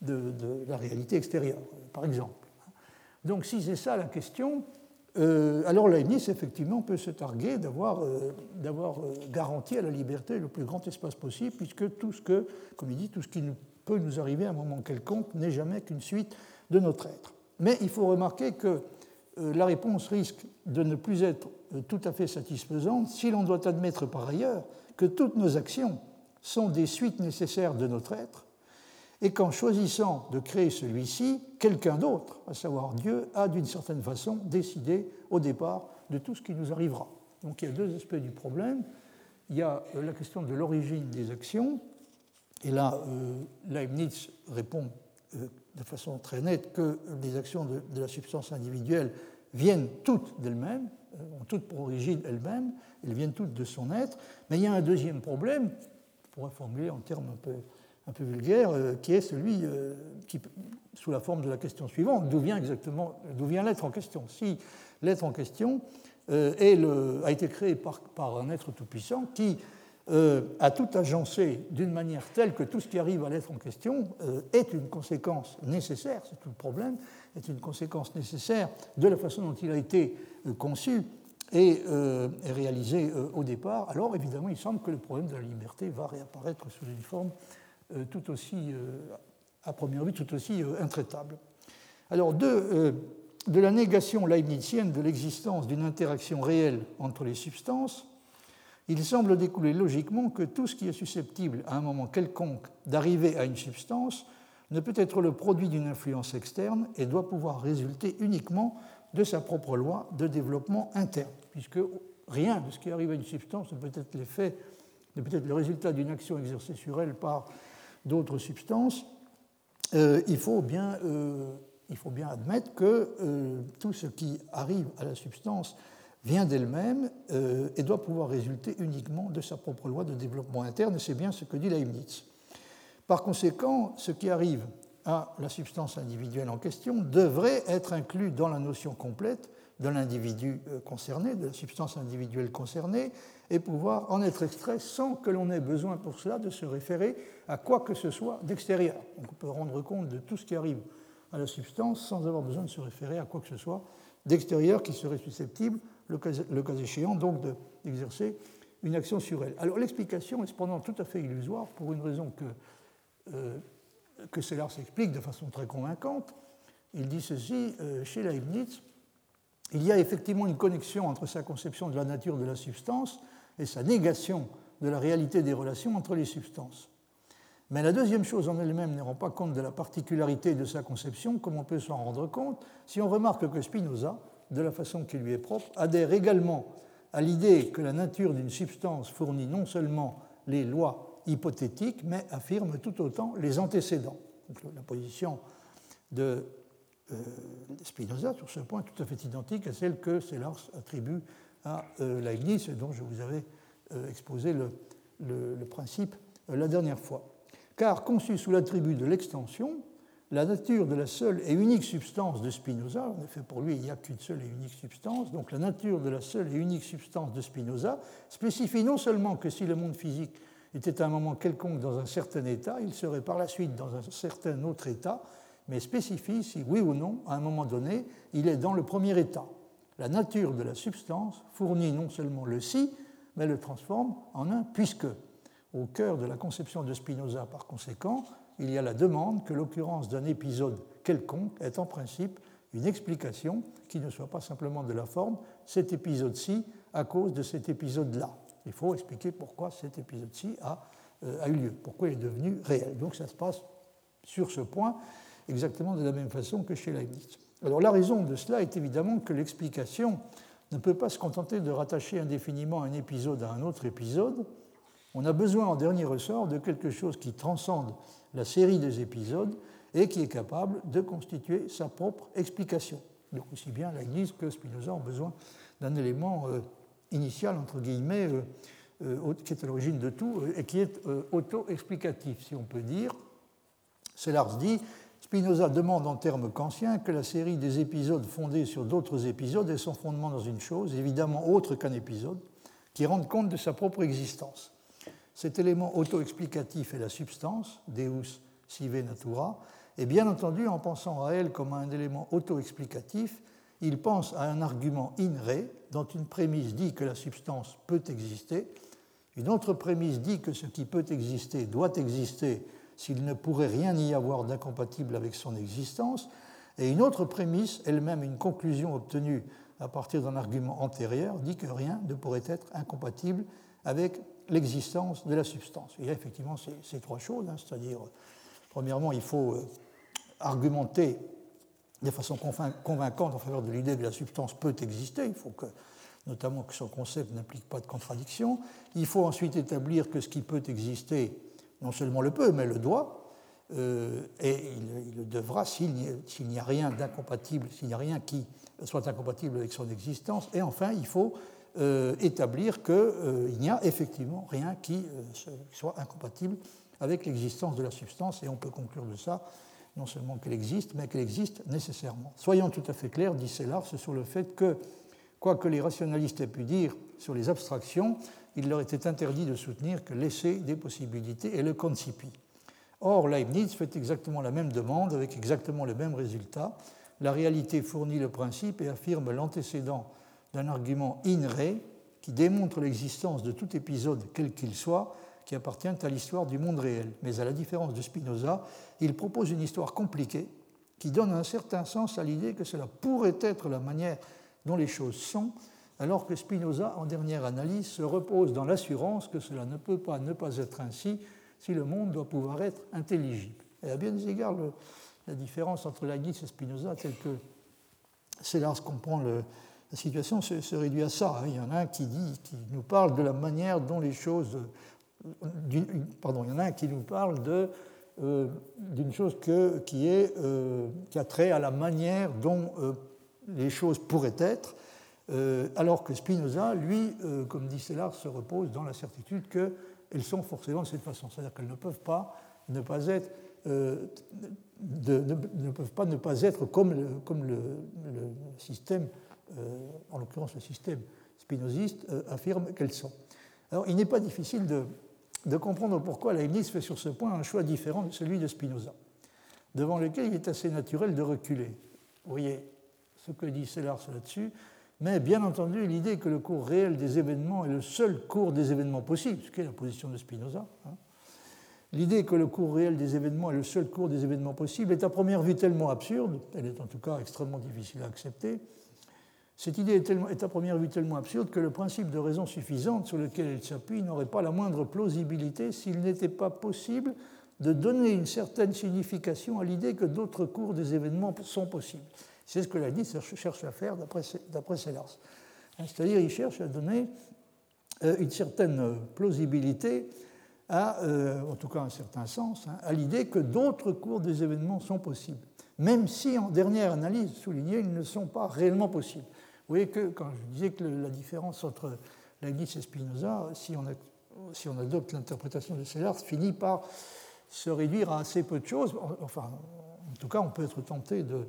la réalité extérieure, par exemple. Donc si c'est ça la question, euh, alors Leibniz, effectivement, peut se targuer d'avoir euh, garanti à la liberté le plus grand espace possible, puisque tout ce que, comme dit, tout ce qui peut nous arriver à un moment quelconque n'est jamais qu'une suite de notre être. Mais il faut remarquer que la réponse risque de ne plus être euh, tout à fait satisfaisante si l'on doit admettre par ailleurs que toutes nos actions sont des suites nécessaires de notre être et qu'en choisissant de créer celui-ci, quelqu'un d'autre, à savoir Dieu, a d'une certaine façon décidé au départ de tout ce qui nous arrivera. Donc il y a deux aspects du problème. Il y a euh, la question de l'origine des actions, et là, euh, Leibniz répond de façon très nette que les actions de la substance individuelle viennent toutes d'elles-mêmes, ont toutes pour origine elles-mêmes, elles viennent toutes de son être. Mais il y a un deuxième problème, on pourrait formuler en termes un peu, un peu vulgaires, euh, qui est celui euh, qui, sous la forme de la question suivante, d'où vient exactement, d'où vient l'être en question. Si l'être en question euh, a été créé par, un être tout-puissant qui a tout agencé d'une manière telle que tout ce qui arrive à l'être en question est une conséquence nécessaire, c'est tout le problème, est une conséquence nécessaire de la façon dont il a été conçu et, réalisé au départ, alors évidemment il semble que le problème de la liberté va réapparaître sous une forme tout aussi, à première vue, tout aussi intraitable. Alors de, de la négation leibnizienne de l'existence d'une interaction réelle entre les substances, il semble découler logiquement que tout ce qui est susceptible à un moment quelconque d'arriver à une substance ne peut être le produit d'une influence externe et doit pouvoir résulter uniquement de sa propre loi de développement interne, puisque rien de ce qui arrive à une substance ne peut être l'effet, ne peut être le résultat d'une action exercée sur elle par d'autres substances. Euh, il, faut bien, euh, il, faut bien, admettre que euh, tout ce qui arrive à la substance vient d'elle-même et doit pouvoir résulter uniquement de sa propre loi de développement interne, et c'est bien ce que dit Leibniz. Par conséquent, ce qui arrive à la substance individuelle en question devrait être inclus dans la notion complète de l'individu euh, concerné, de la substance individuelle concernée, et pouvoir en être extrait sans que l'on ait besoin pour cela de se référer à quoi que ce soit d'extérieur. On peut rendre compte de tout ce qui arrive à la substance sans avoir besoin de se référer à quoi que ce soit d'extérieur qui serait susceptible, le cas, échéant, donc d'exercer une action sur elle. Alors l'explication est cependant tout à fait illusoire pour une raison que euh, que Sellars s'explique de façon très convaincante. Il dit ceci, euh, chez Leibniz, il y a effectivement une connexion entre sa conception de la nature de la substance et sa négation de la réalité des relations entre les substances. Mais la deuxième chose en elle-même ne rend pas compte de la particularité de sa conception, comme on peut s'en rendre compte si on remarque que Spinoza, de la façon qui lui est propre, adhère également à l'idée que la nature d'une substance fournit non seulement les lois hypothétique, mais affirme tout autant les antécédents. la position de Spinoza sur ce point tout à fait identique à celle que Sellars attribue à euh, Leibniz, dont je vous avais euh, exposé le, le principe la dernière fois. Car conçu sous l'attribut de l'extension, la nature de la seule et unique substance de Spinoza, en effet pour lui il n'y a qu'une seule et unique substance, donc la nature de la seule et unique substance de Spinoza spécifie non seulement que si le monde physique était à un moment quelconque dans un certain état, il serait par la suite dans un certain autre état, mais spécifie si oui ou non, à un moment donné, il est dans le premier état. La nature de la substance fournit non seulement le si, mais le transforme en un puisque. Au cœur de la conception de Spinoza, par conséquent, il y a la demande que l'occurrence d'un épisode quelconque est en principe une explication qui ne soit pas simplement de la forme, cet épisode-ci à cause de cet épisode-là. Il faut expliquer pourquoi cet épisode-ci euh, a, eu lieu, pourquoi il est devenu réel. Donc ça se passe sur ce point exactement de la même façon que chez Leibniz. Alors la raison de cela est évidemment que l'explication ne peut pas se contenter de rattacher indéfiniment un épisode à un autre épisode. On a besoin en dernier ressort de quelque chose qui transcende la série des épisodes et qui est capable de constituer sa propre explication. Donc aussi bien Leibniz que Spinoza ont besoin d'un élément euh, initial, entre guillemets, euh, euh, qui est à l'origine de tout et qui est auto-explicatif, si on peut dire. Sellars dit Spinoza demande en termes kantiens que la série des épisodes fondés sur d'autres épisodes ait son fondement dans une chose, évidemment autre qu'un épisode, qui rende compte de sa propre existence. Cet élément auto-explicatif est la substance, Deus sive natura, et bien entendu, en pensant à elle comme à un élément auto-explicatif, il pense à un argument in re, dont une prémisse dit que la substance peut exister, une autre prémisse dit que ce qui peut exister doit exister s'il ne pourrait rien y avoir d'incompatible avec son existence, et une autre prémisse, elle-même une conclusion obtenue à partir d'un argument antérieur, dit que rien ne pourrait être incompatible avec l'existence de la substance. Il y a effectivement ces, trois choses, hein, c'est-à-dire, premièrement, il faut euh, argumenter de façon convaincante en faveur de l'idée que la substance peut exister. Il faut que, notamment que son concept n'implique pas de contradiction. Il faut ensuite établir que ce qui peut exister, non seulement le peut, mais le doit. Euh, et il, le devra s'il n'y a, rien d'incompatible, s'il n'y a rien qui soit incompatible avec son existence. Et enfin, il faut euh, établir qu'il euh, n'y a effectivement rien qui soit incompatible avec l'existence de la substance. Et on peut conclure de ça non seulement qu'elle existe, mais qu'elle existe nécessairement. Soyons tout à fait clairs, dit Sellars, sur le fait que, quoi que les rationalistes aient pu dire sur les abstractions, il leur était interdit de soutenir que l'essai des possibilités est le concipi. Or, Leibniz fait exactement la même demande avec exactement le même résultat. La réalité fournit le principe et affirme l'antécédent d'un argument in re qui démontre l'existence de tout épisode, quel qu'il soit, qui appartiennent à l'histoire du monde réel. Mais à la différence de Spinoza, il propose une histoire compliquée qui donne un certain sens à l'idée que cela pourrait être la manière dont les choses sont, alors que Spinoza, en dernière analyse, se repose dans l'assurance que cela ne peut pas ne pas être ainsi si le monde doit pouvoir être intelligible. Et à bien des égards, la différence entre Leibniz et Spinoza, telle que Sellars comprend le, la situation, se, réduit à ça. Il y en a un qui, nous parle de la manière dont les choses. Pardon, il qui nous parle d'une chose qui, est, euh, a trait à la manière dont euh, les choses pourraient être, alors que Spinoza, lui, comme dit Sellars, se repose dans la certitude qu'elles sont forcément de cette façon. C'est-à-dire qu'elles ne peuvent pas ne pas être, de, ne, peuvent pas ne pas être comme le, système, en l'occurrence le système spinoziste, affirme qu'elles sont. Alors il n'est pas difficile de, comprendre pourquoi Leibniz fait sur ce point un choix différent de celui de Spinoza, devant lequel il est assez naturel de reculer. Vous voyez ce que dit Sellars là-dessus, mais bien entendu l'idée que le cours réel des événements est le seul cours des événements possibles, ce qui est la position de Spinoza, hein. l'idée que le cours réel des événements est le seul cours des événements possibles est à première vue tellement absurde, elle est en tout cas extrêmement difficile à accepter, cette idée est, à première vue tellement absurde que le principe de raison suffisante sur lequel elle s'appuie n'aurait pas la moindre plausibilité s'il n'était pas possible de donner une certaine signification à l'idée que d'autres cours des événements sont possibles. C'est ce que la cherche à faire d'après Sellars. Hein, c'est-à-dire il cherche à donner euh, une certaine plausibilité euh, en tout cas un certain sens, hein, à l'idée que d'autres cours des événements sont possibles, même si en dernière analyse souligné, ils ne sont pas réellement possibles. Vous voyez que quand je disais que la différence entre Leibniz et Spinoza, si on, si on adopte l'interprétation de Sellars, finit par se réduire à assez peu de choses. Enfin, en tout cas, on peut être tenté de,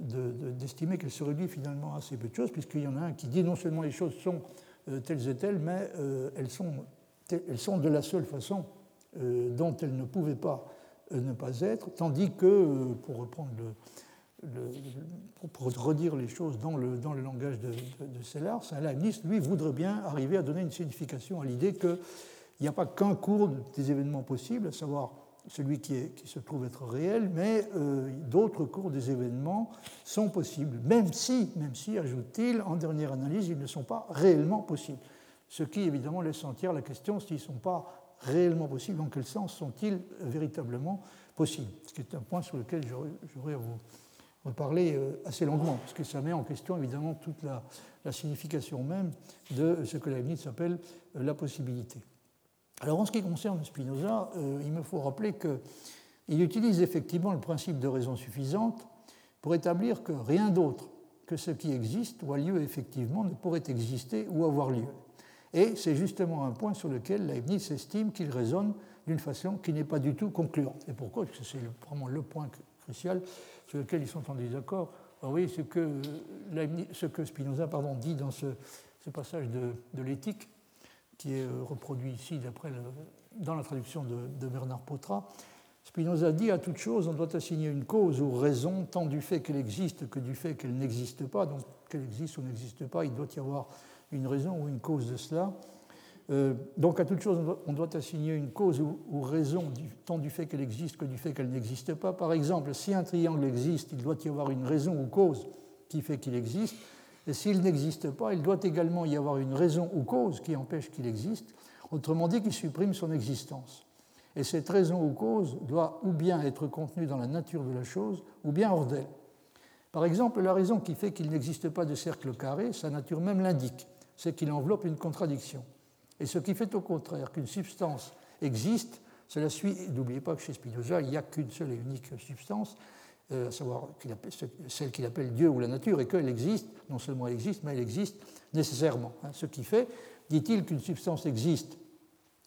d'estimer qu'elle se réduit finalement à assez peu de choses, puisqu'il y en a un qui dit non seulement les choses sont euh, telles et telles, mais euh, elles, sont, elles sont de la seule façon euh, dont elles ne pouvaient pas ne pas être, tandis que, pour reprendre le, pour redire les choses dans le, dans le langage de, de, Sellars, un Leibniz, lui, voudrait bien arriver à donner une signification à l'idée qu'il n'y a pas qu'un cours des événements possibles, à savoir celui qui, se trouve être réel, mais euh, d'autres cours des événements sont possibles, même si, même si, ajoute-t-il, en dernière analyse, ils ne sont pas réellement possibles. Ce qui, évidemment, laisse entière la question s'ils ne sont pas réellement possibles, dans quel sens sont-ils véritablement possibles Ce qui est un point sur lequel j'aurais à vous on parler euh, assez longuement, parce que ça met en question évidemment toute la, signification même de ce que Leibniz appelle euh, la possibilité. Alors en ce qui concerne Spinoza, euh, il me faut rappeler qu'il utilise effectivement le principe de raison suffisante pour établir que rien d'autre que ce qui existe ou a lieu effectivement ne pourrait exister ou avoir lieu. Et c'est justement un point sur lequel Leibniz estime qu'il raisonne d'une façon qui n'est pas du tout concluante. Et pourquoi? Parce que c'est vraiment le point crucial sur lequel ils sont en désaccord. Alors oui, ce que, ce que Spinoza dit dans ce, passage de, l'éthique, qui est euh, reproduit ici dans la traduction de, Bernard Potra, Spinoza dit à toute chose, on doit assigner une cause ou raison, tant du fait qu'elle existe que du fait qu'elle n'existe pas. Donc qu'elle existe ou n'existe pas, il doit y avoir une raison ou une cause de cela. Euh, donc à toute chose, on doit assigner une cause ou, raison, tant du fait qu'elle existe que du fait qu'elle n'existe pas. Par exemple, si un triangle existe, il doit y avoir une raison ou cause qui fait qu'il existe. Et s'il n'existe pas, il doit également y avoir une raison ou cause qui empêche qu'il existe, autrement dit, qui supprime son existence. Et cette raison ou cause doit ou bien être contenue dans la nature de la chose, ou bien hors d'elle. Par exemple, la raison qui fait qu'il n'existe pas de cercle carré, sa nature même l'indique, c'est qu'il enveloppe une contradiction. Et ce qui fait au contraire qu'une substance existe, cela suit, n'oubliez pas que chez Spinoza, il n'y a qu'une seule et unique substance, euh, à savoir celle qu'il appelle Dieu ou la nature, et qu'elle existe, non seulement elle existe, mais elle existe nécessairement. Hein. Ce qui fait, dit-il, qu'une substance existe,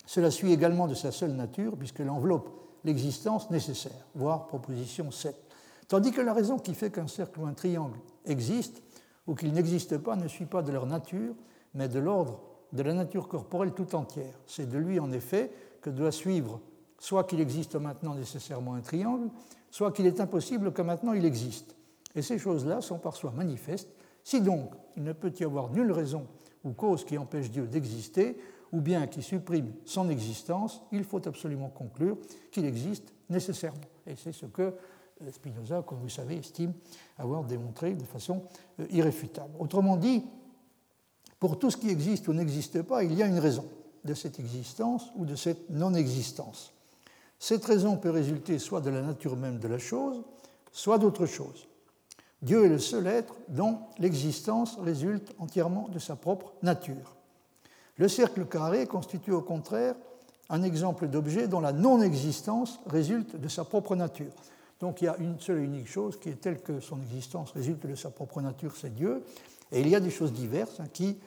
cela suit également de sa seule nature, puisqu'elle enveloppe l'existence nécessaire, voire proposition 7. Tandis que la raison qui fait qu'un cercle ou un triangle existe, ou qu'il n'existe pas, ne suit pas de leur nature, mais de l'ordre de la nature corporelle tout entière. C'est de lui, en effet, que doit suivre soit qu'il existe maintenant nécessairement un triangle, soit qu'il est impossible que maintenant il existe. Et ces choses-là sont par soi manifestes. Si donc il ne peut y avoir nulle raison ou cause qui empêche Dieu d'exister, ou bien qui supprime son existence, il faut absolument conclure qu'il existe nécessairement. Et c'est ce que Spinoza, comme vous savez, estime avoir démontré de façon euh, irréfutable. Autrement dit, Pour tout ce qui existe ou n'existe pas, il y a une raison de cette existence ou de cette non-existence. Cette raison peut résulter soit de la nature même de la chose, soit d'autre chose. Dieu est le seul être dont l'existence résulte entièrement de sa propre nature. Le cercle carré constitue au contraire un exemple d'objet dont la non-existence résulte de sa propre nature. Donc il y a une seule et unique chose qui est telle que son existence résulte de sa propre nature, c'est Dieu. Et il y a des choses diverses hein, qui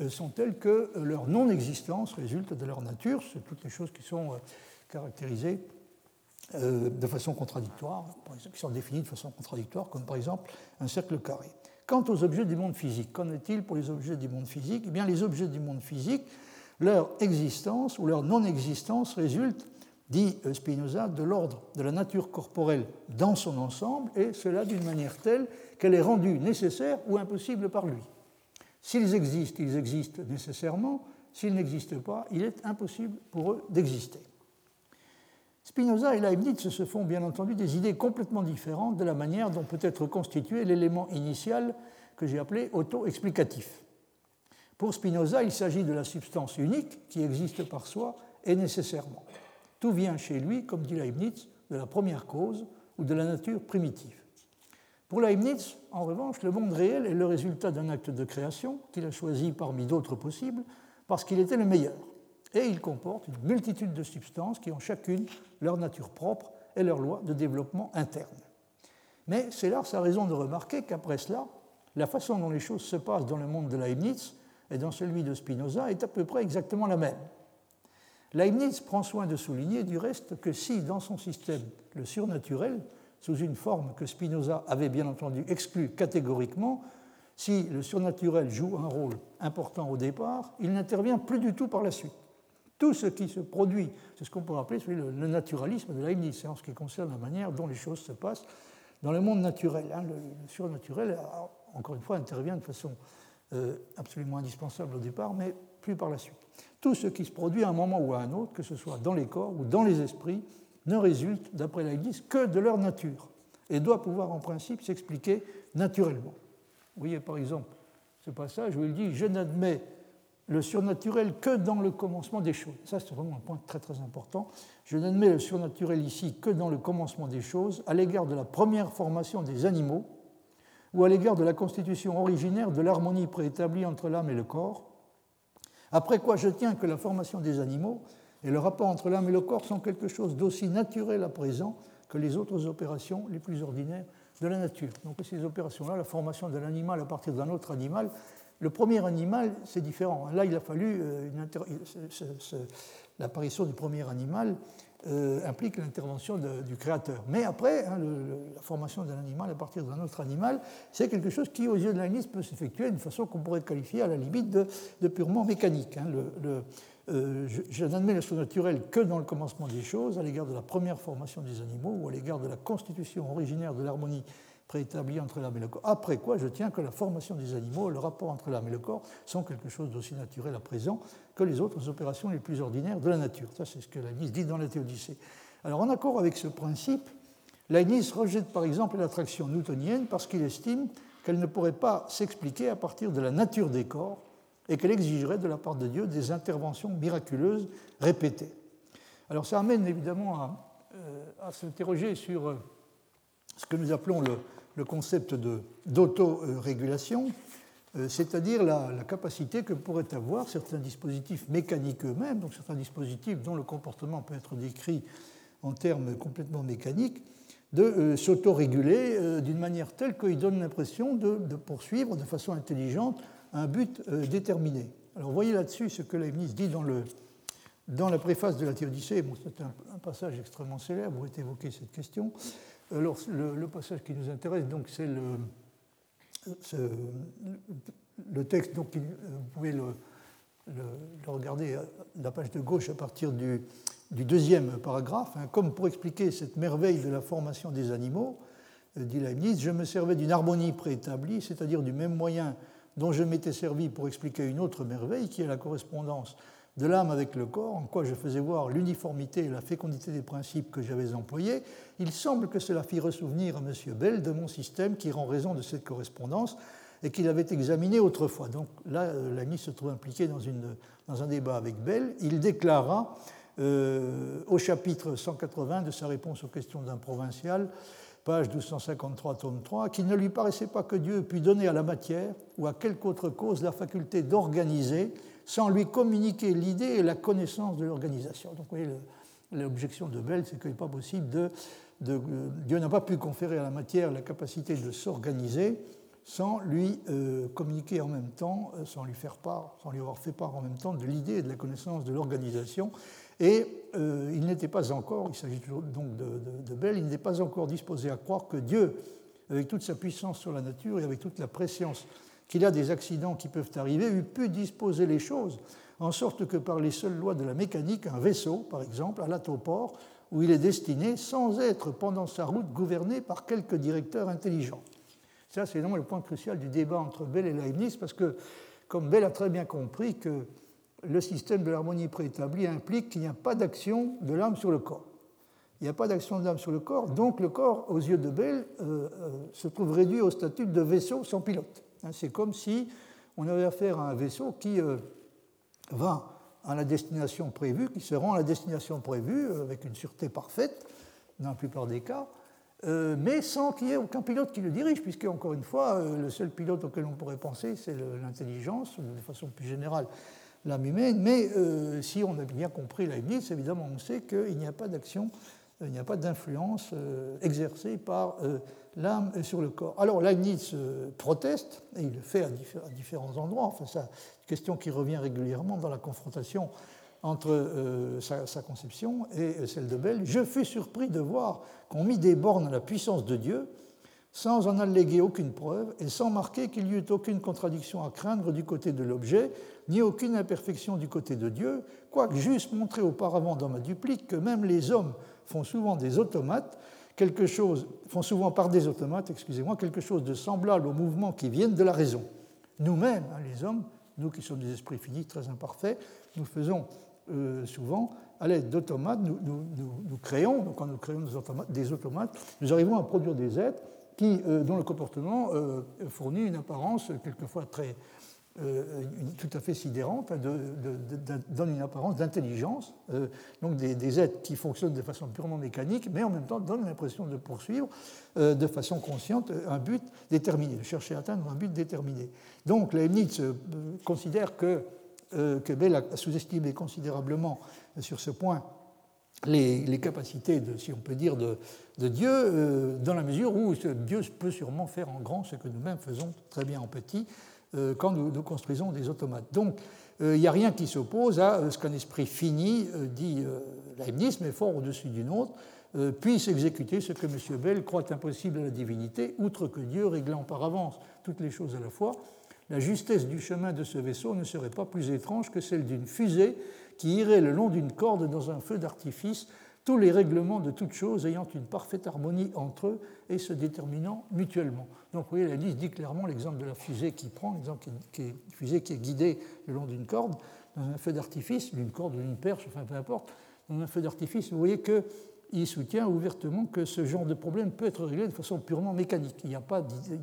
euh, sont telles que leur non-existence résulte de leur nature. C'est toutes les choses qui sont euh, caractérisées euh, de façon contradictoire, qui sont définies de façon contradictoire, comme par exemple un cercle carré. Quant aux objets du monde physique, qu'en est-il pour les objets du monde physique? Eh bien, les objets du monde physique, leur existence ou leur non-existence résulte, dit Spinoza, de l'ordre de la nature corporelle dans son ensemble, et cela d'une manière telle qu'elle est rendue nécessaire ou impossible par lui. S'ils existent, ils existent nécessairement. S'ils n'existent pas, il est impossible pour eux d'exister. Spinoza et Leibniz se font bien entendu des idées complètement différentes de la manière dont peut être constitué l'élément initial que j'ai appelé auto-explicatif. Pour Spinoza, il s'agit de la substance unique qui existe par soi et nécessairement. Tout vient chez lui, comme dit Leibniz, de la première cause ou de la nature primitive. Pour Leibniz, en revanche, le monde réel est le résultat d'un acte de création qu'il a choisi parmi d'autres possibles parce qu'il était le meilleur. Et il comporte une multitude de substances qui ont chacune leur nature propre et leur loi de développement interne. Mais c'est là sa raison de remarquer qu'après cela, la façon dont les choses se passent dans le monde de Leibniz et dans celui de Spinoza est à peu près exactement la même. Leibniz prend soin de souligner du reste que si dans son système le surnaturel sous une forme que Spinoza avait bien entendu exclue catégoriquement, si le surnaturel joue un rôle important au départ, il n'intervient plus du tout par la suite. Tout ce qui se produit, c'est ce qu'on pourrait appeler le, naturalisme de Leibniz, en ce qui concerne la manière dont les choses se passent dans le monde naturel. Hein. Le, surnaturel, encore une fois, intervient de façon euh, absolument indispensable au départ, mais plus par la suite. Tout ce qui se produit à un moment ou à un autre, que ce soit dans les corps ou dans les esprits, ne résulte, d'après l'Église, que de leur nature et doit pouvoir en principe s'expliquer naturellement. Vous voyez par exemple ce passage où il dit Je n'admets le surnaturel que dans le commencement des choses. Ça, c'est vraiment un point très très important. Je n'admets le surnaturel ici que dans le commencement des choses, à l'égard de la première formation des animaux, ou à l'égard de la constitution originaire de l'harmonie préétablie entre l'âme et le corps. Après quoi, je tiens que la formation des animaux et le rapport entre l'âme et le corps sont quelque chose d'aussi naturel à présent que les autres opérations les plus ordinaires de la nature. Donc ces opérations-là, la formation d'un animal à partir d'un autre animal, le premier animal, c'est différent. Là, il a fallu euh, l'apparition du premier animal euh, implique l'intervention du créateur. Mais après, hein, la formation d'un animal à partir d'un autre animal, c'est quelque chose qui, aux yeux de l'analyse, peut s'effectuer d'une façon qu'on pourrait qualifier à la limite de, purement mécanique. Hein. Euh, je, n'admets le surnaturel que dans le commencement des choses, à l'égard de la première formation des animaux ou à l'égard de la constitution originaire de l'harmonie préétablie entre l'âme et le corps. Après quoi, je tiens que la formation des animaux, le rapport entre l'âme et le corps, sont quelque chose d'aussi naturel à présent que les autres opérations les plus ordinaires de la nature. Ça, c'est ce que Leibniz dit dans la Théodicée. Alors, en accord avec ce principe, Leibniz rejette par exemple l'attraction newtonienne parce qu'il estime qu'elle ne pourrait pas s'expliquer à partir de la nature des corps et qu'elle exigerait de la part de Dieu des interventions miraculeuses répétées. Alors ça amène évidemment à, euh, s'interroger sur euh, ce que nous appelons le, concept d'autorégulation, euh, c'est-à-dire la, capacité que pourraient avoir certains dispositifs mécaniques eux-mêmes, donc certains dispositifs dont le comportement peut être décrit en termes complètement mécaniques, de s'autoréguler d'une manière telle qu'ils donnent l'impression de, poursuivre de façon intelligente un but euh, déterminé. Alors voyez là-dessus ce que Leibniz dit dans, le, dans la préface de la Théodicée. Bon, c'est un, passage extrêmement célèbre où est évoquée cette question. Alors le, passage qui nous intéresse, donc, c'est le, texte, donc vous pouvez le, regarder à la page de gauche à partir du, du deuxième paragraphe, hein, comme pour expliquer cette merveille de la formation des animaux, euh, dit Leibniz, je me servais d'une harmonie préétablie, c'est-à-dire du même moyen dont je m'étais servi pour expliquer une autre merveille, qui est la correspondance de l'âme avec le corps, en quoi je faisais voir l'uniformité et la fécondité des principes que j'avais employés, il semble que cela fit ressouvenir à M. Bell de mon système qui rend raison de cette correspondance, et qu'il avait examiné autrefois. Donc là, Leibniz se trouve impliqué dans, dans un débat avec Bell. Il déclara au chapitre 180 de sa réponse aux questions d'un provincial page 1253, tome 3, qu'il ne lui paraissait pas que Dieu pût donner à la matière ou à quelque autre cause la faculté d'organiser sans lui communiquer l'idée et la connaissance de l'organisation. Donc vous voyez, l'objection de Bell, c'est qu'il n'est pas possible de, Dieu n'a pas pu conférer à la matière la capacité de s'organiser sans lui euh, communiquer en même temps, euh, sans lui faire part, sans lui avoir fait part en même temps de l'idée et de la connaissance de l'organisation. Et euh, il n'était pas encore, il s'agit donc de, Bell, il n'était pas encore disposé à croire que Dieu, avec toute sa puissance sur la nature et avec toute la préscience qu'il a des accidents qui peuvent arriver, eût pu disposer les choses en sorte que par les seules lois de la mécanique, un vaisseau, par exemple, à port, où il est destiné, sans être pendant sa route gouverné par quelque directeur intelligent. Ça, c'est le point crucial du débat entre Bell et Leibniz, parce que, comme Bell a très bien compris que le système de l'harmonie préétablie implique qu'il n'y a pas d'action de l'âme sur le corps. Il n'y a pas d'action de l'âme sur le corps, donc le corps, aux yeux de Bell, euh, euh, se trouve réduit au statut de vaisseau sans pilote. Hein, c'est comme si on avait affaire à un vaisseau qui euh, va à la destination prévue, qui se rend à la destination prévue avec une sûreté parfaite, dans la plupart des cas, mais sans qu'il y ait aucun pilote qui le dirige, puisque, encore une fois, le seul pilote auquel on pourrait penser, c'est l'intelligence, de façon plus générale, l'âme humaine, mais euh, si on a bien compris Leibniz, évidemment, on sait qu'il n'y a pas d'action, euh, il n'y a pas d'influence euh, exercée par l'âme sur le corps. Alors Leibniz proteste, et il le fait à, différents endroits, enfin, c'est une question qui revient régulièrement dans la confrontation entre sa, sa, conception et celle de Bell. Je fus surpris de voir qu'on mit des bornes à la puissance de Dieu, sans en alléguer aucune preuve et sans marquer qu'il y eût aucune contradiction à craindre du côté de l'objet, ni aucune imperfection du côté de Dieu, quoique j'eusse montré auparavant dans ma duplique que même les hommes font souvent des automates, quelque chose, font souvent par des automates, excusez-moi, quelque chose de semblable aux mouvements qui viennent de la raison. Nous-mêmes, hein, les hommes, nous qui sommes des esprits finis très imparfaits, nous faisons euh, souvent, à l'aide d'automates, nous, créons, donc quand nous créons des automates, des automates, nous arrivons à produire des êtres qui, euh, dont le comportement euh, fournit une apparence quelquefois très, euh, tout à fait sidérante, donne une apparence d'intelligence, donc des, êtres qui fonctionnent de façon purement mécanique, mais en même temps donnent l'impression de poursuivre de façon consciente un but déterminé, de chercher à atteindre un but déterminé. Donc Leibniz considère que, que Bell a sous-estimé considérablement sur ce point les, capacités, si on peut dire, de, Dieu, euh, dans la mesure où Dieu peut sûrement faire en grand ce que nous-mêmes faisons très bien en petit euh, quand nous, construisons des automates. Donc, euh, il n'y a rien qui s'oppose à ce qu'un esprit fini, dit Leibniz, mais fort au-dessus d'une autre, puisse exécuter ce que M. Bell croit impossible à la divinité, outre que Dieu réglant par avance toutes les choses à la fois. La justesse du chemin de ce vaisseau ne serait pas plus étrange que celle d'une fusée qui irait le long d'une corde dans un feu d'artifice, tous les règlements de toutes choses ayant une parfaite harmonie entre eux et se déterminant mutuellement. Donc vous voyez, la liste dit clairement l'exemple de la fusée qui prend, l'exemple qui est une fusée qui est guidée le long d'une corde, dans un feu d'artifice, d'une corde ou d'une perche, enfin peu importe, dans un feu d'artifice, vous voyez qu'il soutient ouvertement que ce genre de problème peut être réglé de façon purement mécanique. Il n'y a,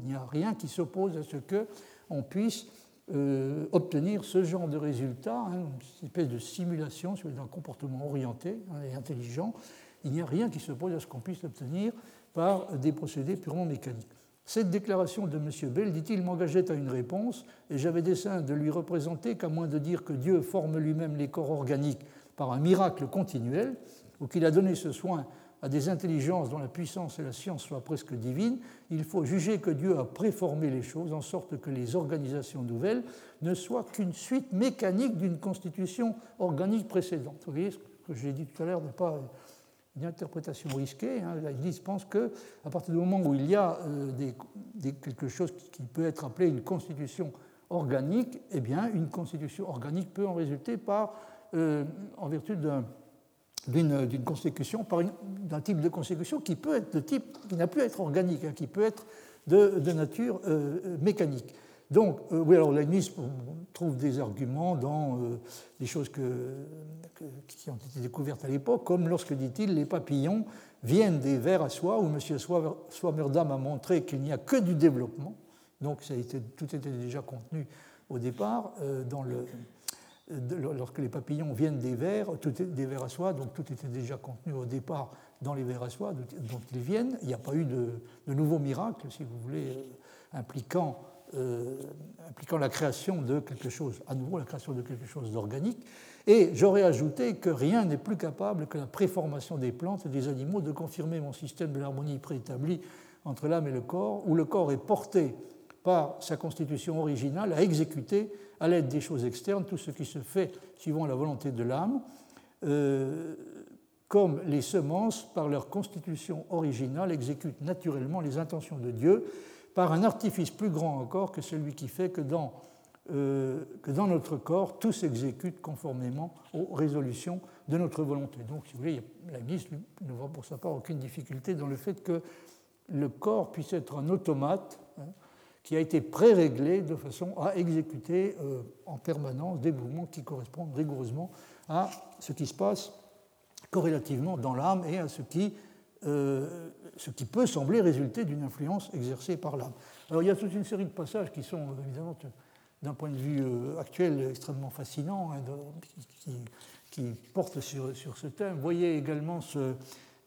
il a rien qui s'oppose à ce qu'on puisse euh, obtenir ce genre de résultat, hein, une espèce de simulation d'un comportement orienté et intelligent. Il n'y a rien qui s'oppose à ce qu'on puisse obtenir par des procédés purement mécaniques. Cette déclaration de M. Bell, dit-il, m'engageait à une réponse, et j'avais dessein de lui représenter qu'à moins de dire que Dieu forme lui-même les corps organiques par un miracle continuel, ou qu'il a donné ce soin à des intelligences dont la puissance et la science soient presque divines, il faut juger que Dieu a préformé les choses en sorte que les organisations nouvelles ne soient qu'une suite mécanique d'une constitution organique précédente. Vous voyez, ce que j'ai dit tout à l'heure n'est pas une interprétation risquée. Hein. Pense qu'à partir du moment où il y a euh, quelque chose qui peut être appelé une constitution organique, eh bien, une constitution organique peut en résulter par, euh, en vertu d'un d'une consécution, d'un type de consécution qui peut être de type, qui n'a plus à être organique, hein, qui peut être de, nature euh, euh, mécanique. Donc, euh, oui, alors Leibniz trouve des arguments dans des choses qui ont été découvertes à l'époque, comme lorsque, dit-il, les papillons viennent des vers à soie, où M. Swammerdam a montré qu'il n'y a que du développement, Donc ça tout était déjà contenu au départ dans le, lorsque les papillons viennent des vers, tout des vers à soie, donc tout était déjà contenu au départ dans les vers à soie dont ils viennent. Il n'y a pas eu de, nouveau miracle, si vous voulez, euh, impliquant, euh, impliquant la création de quelque chose, à nouveau la création de quelque chose d'organique. Et j'aurais ajouté que rien n'est plus capable que la préformation des plantes et des animaux de confirmer mon système de l'harmonie préétabli entre l'âme et le corps, où le corps est porté par sa constitution originale à exécuter à l'aide des choses externes tout ce qui se fait suivant la volonté de l'âme, euh, comme les semences, par leur constitution originale, exécutent naturellement les intentions de Dieu par un artifice plus grand encore que celui qui fait que dans, euh, que dans notre corps, tout s'exécute conformément aux résolutions de notre volonté. Donc, si vous voulez, la ministre ne voit pour sa part aucune difficulté dans le fait que le corps puisse être un automate. Hein, qui a été pré-réglé de façon à exécuter euh, en permanence des mouvements qui correspondent rigoureusement à ce qui se passe corrélativement dans l'âme et à ce qui, euh, ce qui peut sembler résulter d'une influence exercée par l'âme. Alors il y a toute une série de passages qui sont évidemment d'un point de vue euh, actuel extrêmement fascinants, hein, qui, portent sur, sur, ce thème. Voyez également ce,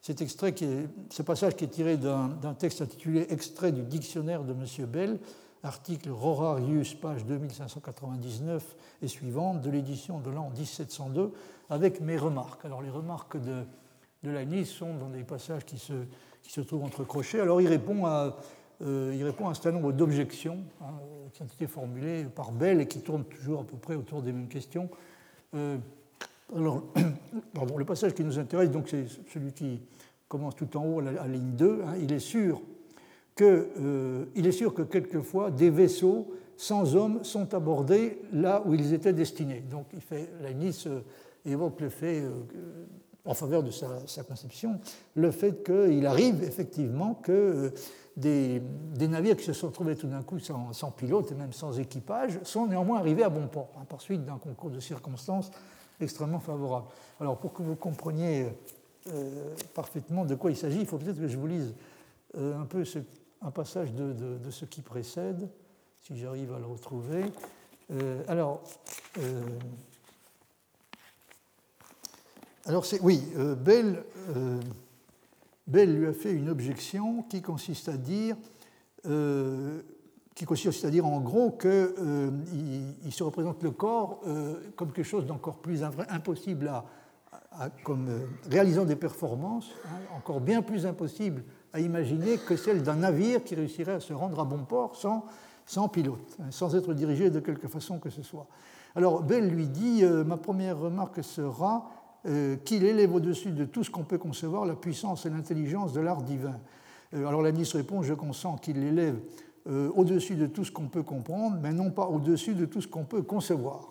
cet extrait est, ce passage qui est tiré d'un texte intitulé Extrait du dictionnaire de M. Bell, article Rorarius, page 2599 et suivante, de l'édition de l'an 1702, avec mes remarques. Alors les remarques de, de sont dans des passages qui se, qui se trouvent entre crochets. Alors il répond à, euh, il répond à un certain nombre d'objections hein, qui ont été formulées par Bell et qui tournent toujours à peu près autour des mêmes questions. Euh, alors, le passage qui nous intéresse, donc, c'est celui qui commence tout en haut à la, ligne 2. Hein. il, est sûr que, euh, il est sûr que quelquefois des vaisseaux sans hommes sont abordés là où ils étaient destinés. Donc, il fait, la Nice euh, évoque le fait, euh, en faveur de sa, conception, le fait qu'il arrive effectivement que des, navires qui se sont trouvés tout d'un coup sans, pilote et même sans équipage sont néanmoins arrivés à bon port, hein, par suite d'un concours de circonstances extrêmement favorable. Alors pour que vous compreniez euh, parfaitement de quoi il s'agit, il faut peut-être que je vous lise euh, un peu un passage de, ce qui précède, si j'arrive à le retrouver. Euh, alors, alors c'est oui, Bell, Bell lui a fait une objection qui consiste à dire qui consiste à dire en gros qu'il euh, se représente le corps euh, comme quelque chose d'encore plus impossible à, comme euh, réalisant des performances, hein, encore bien plus impossible à imaginer que celle d'un navire qui réussirait à se rendre à bon port sans, sans pilote, hein, sans être dirigé de quelque façon que ce soit. Alors Bell lui dit, ma première remarque sera qu'il élève au-dessus de tout ce qu'on peut concevoir la puissance et l'intelligence de l'art divin. alors la ministre répond, je consens qu'il l'élève euh, au-dessus de tout ce qu'on peut comprendre, mais non pas au-dessus de tout ce qu'on peut concevoir.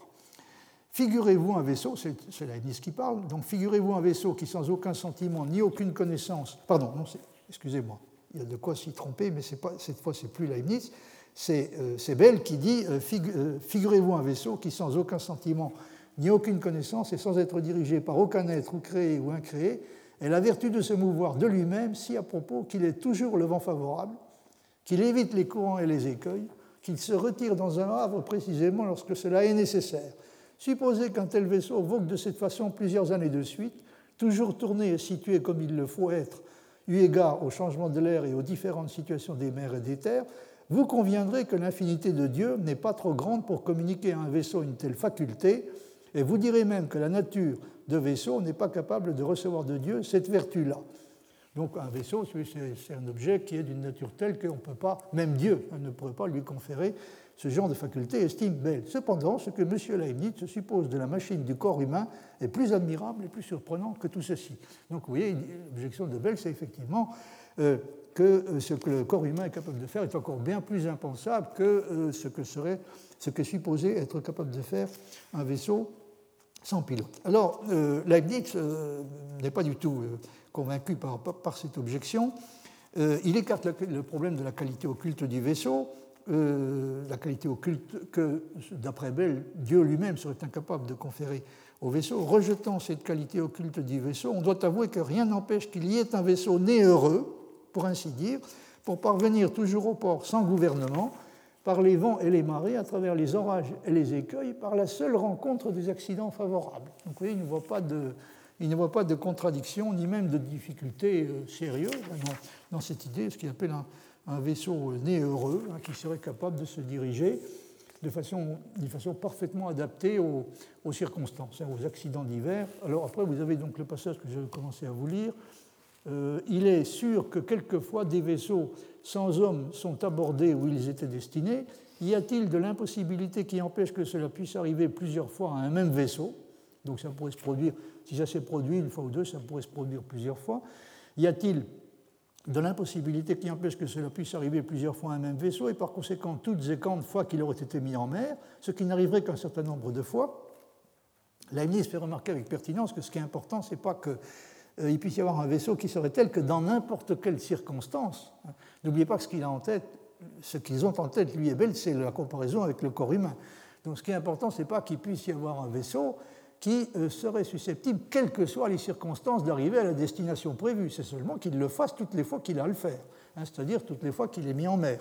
Figurez-vous un vaisseau, c'est Leibniz qui parle, donc figurez-vous un vaisseau qui sans aucun sentiment ni aucune connaissance, pardon, non, excusez-moi, il y a de quoi s'y tromper, mais cette fois c'est plus Leibniz, c'est euh, Bell qui dit euh, figurez-vous un vaisseau qui sans aucun sentiment ni aucune connaissance et sans être dirigé par aucun être ou créé ou incréé, ait la vertu de se mouvoir de lui-même si à propos qu'il est toujours le vent favorable qu'il évite les courants et les écueils, qu'il se retire dans un havre précisément lorsque cela est nécessaire. Supposez qu'un tel vaisseau vogue de cette façon plusieurs années de suite, toujours tourné et situé comme il le faut être, eu égard au changement de l'air et aux différentes situations des mers et des terres, vous conviendrez que l'infinité de Dieu n'est pas trop grande pour communiquer à un vaisseau une telle faculté, et vous direz même que la nature de vaisseau n'est pas capable de recevoir de Dieu cette vertu-là. Donc un vaisseau, c'est un objet qui est d'une nature telle qu'on ne peut pas, même Dieu ne pourrait pas lui conférer ce genre de faculté, estime belle. Cependant, ce que M. Leibniz se suppose de la machine du corps humain est plus admirable et plus surprenant que tout ceci. Donc vous voyez, l'objection de Bell, c'est effectivement euh, que euh, ce que le corps humain est capable de faire est encore bien plus impensable que euh, ce que serait, ce que supposé être capable de faire un vaisseau sans pilote. Alors, Leibniz n'est pas du tout convaincu par, cette objection. Euh, il écarte le problème de la qualité occulte du vaisseau, euh, la qualité occulte que, d'après Bell, Dieu lui-même serait incapable de conférer au vaisseau. Rejetant cette qualité occulte du vaisseau, on doit avouer que rien n'empêche qu'il y ait un vaisseau né heureux, pour ainsi dire, pour parvenir toujours au port sans gouvernement, par les vents et les marées, à travers les orages et les écueils, par la seule rencontre des accidents favorables. Donc vous voyez, il ne voit pas de, il ne voit pas de contradiction ni même de difficulté euh, sérieuse dans, cette idée, ce qu'il appelle un, vaisseau né heureux, hein, qui serait capable de se diriger de façon, parfaitement adaptée aux, circonstances, hein, aux accidents divers. Alors après, vous avez donc le passage que je commencer à vous lire. Euh, il est sûr que quelquefois des vaisseaux sans hommes sont abordés où ils étaient destinés. Y a-t-il de l'impossibilité qui empêche que cela puisse arriver plusieurs fois à un même vaisseau? Donc ça pourrait se produire, si ça s'est produit une fois ou deux, ça pourrait se produire plusieurs fois. Y a-t-il de l'impossibilité qui empêche que cela puisse arriver plusieurs fois à un même vaisseau et par conséquent toutes et quand fois qu'il aurait été mis en mer, ce qui n'arriverait qu'un certain nombre de fois? Leibniz fait remarquer avec pertinence que ce qui est important, ce n'est pas qu'il euh, puisse y avoir un vaisseau qui serait tel que dans n'importe quelle circonstance, n'oubliez pas que ce qu'il a en tête, ce qu'ils ont en tête, lui et Bell, c'est la comparaison avec le corps humain. Donc ce qui est important, ce n'est pas qu'il puisse y avoir un vaisseau qui euh, serait susceptible, quelles que soient les circonstances, d'arriver à la destination prévue. C'est seulement qu'il le fasse toutes les fois qu'il a à le faire, hein, c'est-à-dire toutes les fois qu'il est mis en mer.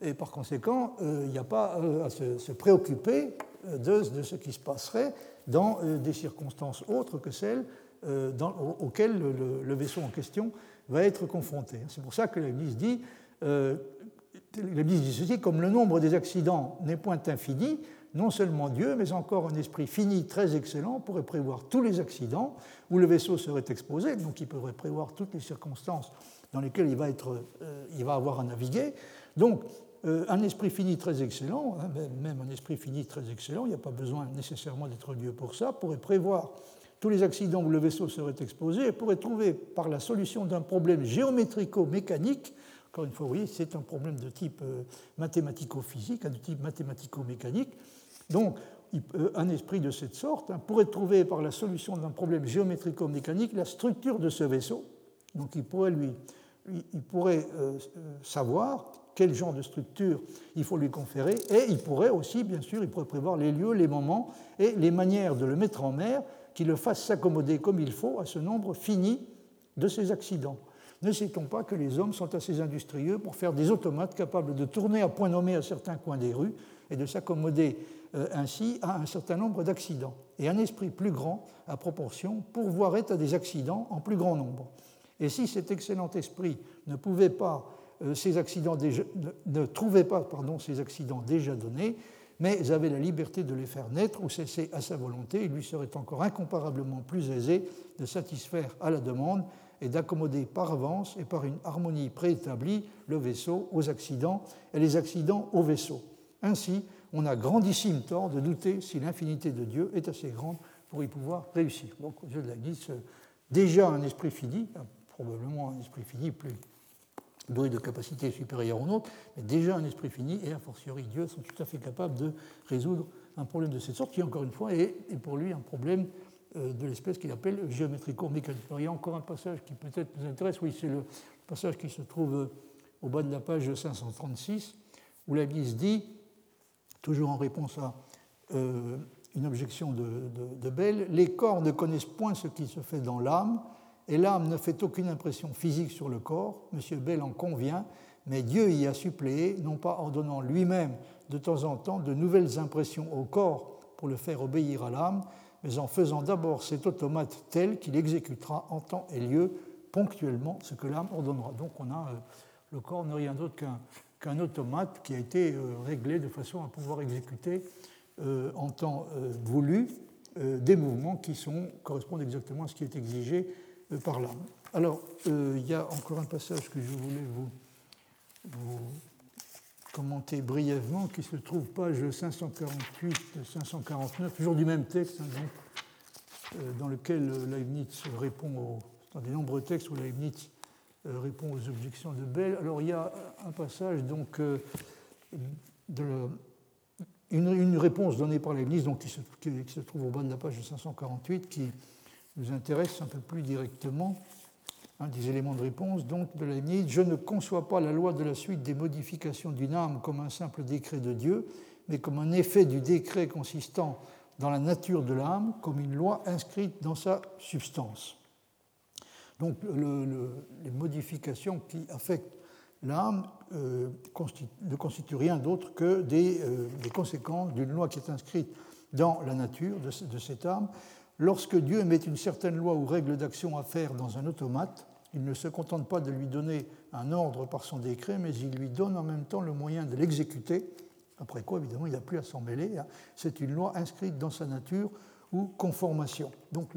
Et par conséquent, euh, il n'y a pas euh, à se, préoccuper de, ce qui se passerait dans des circonstances autres que celles auxquelles le, vaisseau en question va être confronté. C'est pour ça que l'Église dit, dit ceci, comme le nombre des accidents n'est point infini, non seulement Dieu, mais encore un esprit fini très excellent pourrait prévoir tous les accidents où le vaisseau serait exposé, donc il pourrait prévoir toutes les circonstances dans lesquelles il va, être, euh, il va avoir à naviguer. Donc, euh, un esprit fini très excellent, hein, même un esprit fini très excellent, il n'y a pas besoin nécessairement d'être Dieu pour ça, pourrait prévoir tous les accidents où le vaisseau serait exposé et pourrait trouver par la solution d'un problème géométrico-mécanique. Encore une fois, voyez, c'est un problème de type euh, mathématico-physique, de type mathématico-mécanique, donc, un esprit de cette sorte hein, pourrait trouver par la solution d'un problème géométrico-mécanique la structure de ce vaisseau. Donc, il pourrait, lui, il pourrait euh, savoir quel genre de structure il faut lui conférer, et il pourrait aussi, bien sûr, il pourrait prévoir les lieux, les moments et les manières de le mettre en mer qui le fassent s'accommoder comme il faut à ce nombre fini de ces accidents. Ne sait-on pas que les hommes sont assez industrieux pour faire des automates capables de tourner à point nommé à certains coins des rues et de s'accommoder euh, ainsi à un certain nombre d'accidents. Et un esprit plus grand, à proportion, pourvoirait à des accidents en plus grand nombre. Et si cet excellent esprit ne pouvait pas euh, ces accidents déjà, ne, trouvait pas pardon, ces accidents déjà donnés, mais avait la liberté de les faire naître ou cesser à sa volonté, il lui serait encore incomparablement plus aisé de satisfaire à la demande et d'accommoder par avance et par une harmonie préétablie le vaisseau aux accidents et les accidents au vaisseau. Ainsi, on a grandissime tort de douter si l'infinité de Dieu est assez grande pour y pouvoir réussir. Donc, je l'ai dit, déjà un esprit fini, probablement un esprit fini plus doué de capacités supérieures aux nôtres, mais déjà un esprit fini et a fortiori Dieu sont tout à fait capables de résoudre un problème de cette sorte qui, encore une fois, est, pour lui un problème euh, de l'espèce qu'il appelle géométrico-mécanique. Il y a encore un passage qui peut-être nous intéresse, oui, c'est le passage qui se trouve euh, au bas de la page 536, où la Bible dit toujours en réponse à euh, une objection de, Bell, les corps ne connaissent point ce qui se fait dans l'âme, et l'âme ne fait aucune impression physique sur le corps. M. Bell en convient, mais Dieu y a suppléé, non pas en donnant lui-même de temps en temps de nouvelles impressions au corps pour le faire obéir à l'âme, mais en faisant d'abord cet automate tel qu'il exécutera en temps et lieu ponctuellement ce que l'âme ordonnera. Donc on a euh, le corps n'est rien d'autre qu'un qu'un automate qui a été euh, réglé de façon à pouvoir exécuter euh, en temps euh, voulu des mouvements qui correspondent exactement à ce qui est exigé par l'âme. Alors, il y a encore un passage que je voulais vous, commenter brièvement, qui se trouve page 548-549, toujours du même texte, hein, dans lequel Leibniz répond aux, dans des nombreux textes où Leibniz répond aux objections de Bell. Alors il y a un passage donc euh, une, réponse donnée par Leibniz donc, qui, se, trouve au bas de la page 548 qui nous intéresse un peu plus directement. Un des éléments de réponse donc de Leibniz Je ne conçois pas la loi de la suite des modifications d'une âme comme un simple décret de Dieu, mais comme un effet du décret consistant dans la nature de l'âme, comme une loi inscrite dans sa substance. Donc les modifications qui affectent l'âme ne constitue rien d'autre que des, conséquences d'une loi qui est inscrite dans la nature de, cette âme. Lorsque Dieu met une certaine loi ou règle d'action à faire dans un automate, il ne se contente pas de lui donner un ordre par son décret, mais il lui donne en même temps le moyen de l'exécuter. Après quoi, évidemment, il n'a plus à s'en mêler. Hein. C'est une loi inscrite dans sa nature ou conformation. Donc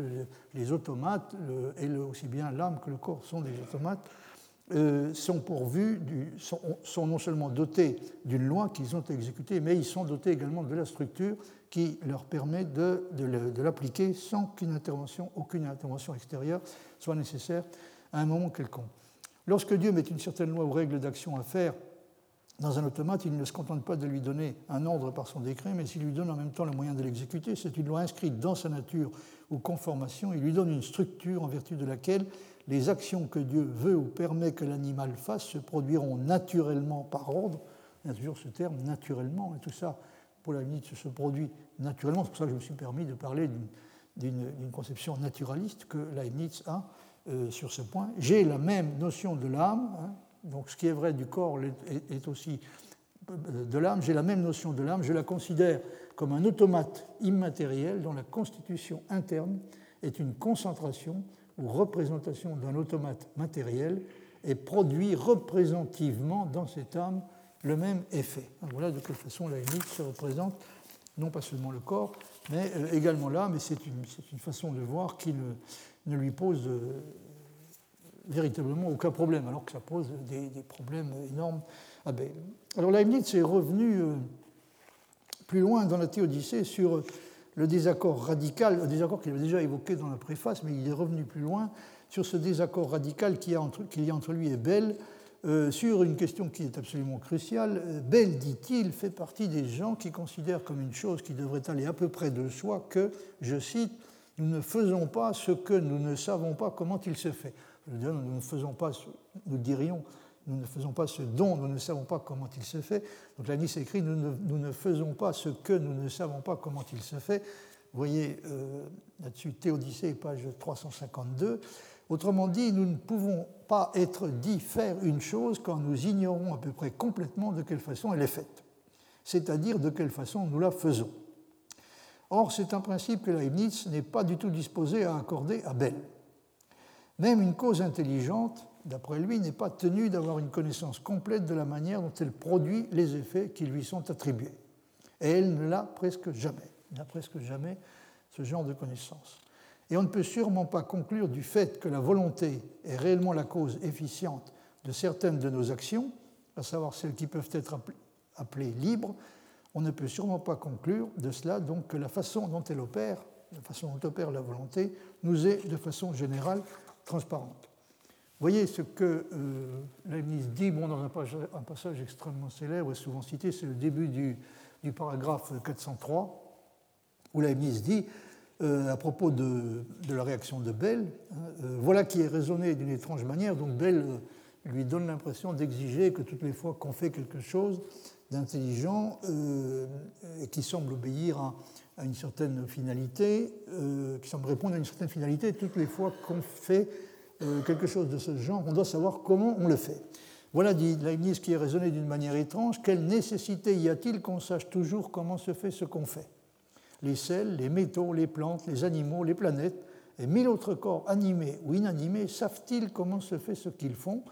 les automates, et aussi bien l'âme que le corps sont des automates, euh, sont pourvus, sont, non seulement dotés d'une loi qu'ils ont exécutée, mais ils sont dotés également de la structure qui leur permet de, l'appliquer sans qu'une intervention, aucune intervention extérieure soit nécessaire à un moment quelconque. Lorsque Dieu met une certaine loi ou règle d'action à faire dans un automate, il ne se contente pas de lui donner un ordre par son décret, mais il lui donne en même temps le moyen de l'exécuter. C'est une loi inscrite dans sa nature ou conformation. Il lui donne une structure en vertu de laquelle les actions que Dieu veut ou permet que l'animal fasse se produiront naturellement par ordre. Il y a toujours ce terme naturellement, et tout ça, pour la limite, se produit naturellement. C'est pour ça que je me suis permis de parler d'une conception naturaliste que Leibniz a euh, sur ce point. J'ai la même notion de l'âme, hein, donc ce qui est vrai du corps est, aussi euh, de l'âme, j'ai la même notion de l'âme, je la considère comme un automate immatériel dont la constitution interne est une concentration ou représentation d'un automate matériel et produit représentativement dans cette âme le même effet. Voilà de quelle façon la limite se représente, non pas seulement le corps, mais euh, également l'âme, et c'est une, une, façon de voir qui ne, ne lui pose euh, véritablement aucun problème, alors que ça pose des, problèmes énormes à Bell. Alors Leibniz est revenu euh, plus loin dans la théodicée sur le désaccord radical, un désaccord qu'il avait déjà évoqué dans la préface, mais il est revenu plus loin sur ce désaccord radical qu'il y a entre, y a entre lui et Bell euh, sur une question qui est absolument cruciale. Euh, Bell, dit-il, fait partie des gens qui considèrent comme une chose qui devrait aller à peu près de soi que, je cite, nous ne faisons pas ce que nous ne savons pas comment il se fait nous ne faisons pas, nous dirions, nous ne faisons pas ce dont nous ne savons pas comment il se fait. Donc la Nice écrit, nous ne, nous ne, faisons pas ce que nous ne savons pas comment il se fait. Vous voyez euh, là-dessus Théodicée, page 352. Autrement dit, nous ne pouvons pas être dit faire une chose quand nous ignorons à peu près complètement de quelle façon elle est faite, c'est-à-dire de quelle façon nous la faisons. Or, c'est un principe que Leibniz n'est pas du tout disposé à accorder à Bell. Même une cause intelligente, d'après lui, n'est pas tenue d'avoir une connaissance complète de la manière dont elle produit les effets qui lui sont attribués. Et elle ne l'a presque jamais. N'a presque jamais ce genre de connaissance. Et on ne peut sûrement pas conclure du fait que la volonté est réellement la cause efficiente de certaines de nos actions, à savoir celles qui peuvent être appelées libres, on ne peut sûrement pas conclure de cela donc que la façon dont elle opère, la façon dont opère la volonté, nous est de façon générale transparente. Voyez ce que euh, dit dans un passage, extrêmement célèbre et souvent cité, c'est le début du, paragraphe 403, où Leibniz dit, euh, à propos de, la réaction de Bell, hein, euh, voilà qui est raisonné d'une étrange manière, donc Bell lui donne l'impression d'exiger que toutes les fois qu'on fait quelque chose d'intelligent et qui semble obéir à, à une certaine finalité, euh, qui semble répondre à une certaine finalité toutes les fois qu'on fait euh, quelque chose de ce genre, on doit savoir comment on le fait. Voilà, dit Leibniz, qui est raisonné d'une manière étrange, quelle nécessité y a-t-il qu'on sache toujours comment se fait ce qu'on fait? Les sels, les métaux, les plantes, les animaux, les planètes et mille autres corps animés ou inanimés savent-ils comment se fait ce qu'ils font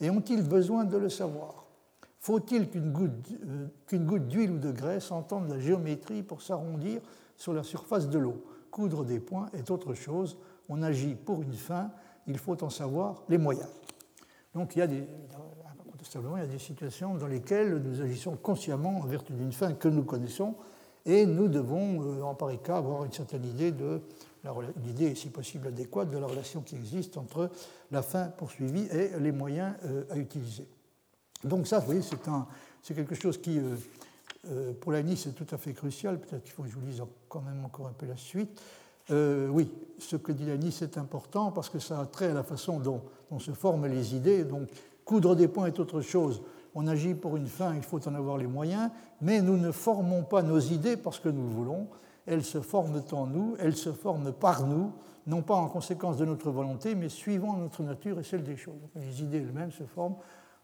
et ont-ils besoin de le savoir? Faut-il qu'une goutte, d'huile ou de graisse entende la géométrie pour s'arrondir sur la surface de l'eau? Coudre des points est autre chose. On agit pour une fin, il faut en savoir les moyens. Donc il y a des, il y a des situations dans lesquelles nous agissons consciemment en vertu d'une fin que nous connaissons et nous devons, euh, en pareil cas, avoir une certaine idée de une idée, si possible adéquate, de la relation qui existe entre la fin poursuivie et les moyens euh, à utiliser. Donc ça, vous voyez, c'est quelque chose qui, euh, euh, pour la Nice, est tout à fait crucial. Peut-être qu'il faut que je vous lise quand même encore un peu la suite. Euh, oui, ce que dit la Nice est important parce que ça a trait à la façon dont, se forment les idées. Donc, coudre des points est autre chose. On agit pour une fin, il faut en avoir les moyens, mais nous ne formons pas nos idées parce que nous le voulons. Elles se forment en nous, elles se forment par nous, non pas en conséquence de notre volonté, mais suivant notre nature et celle des choses. Les idées elles-mêmes se forment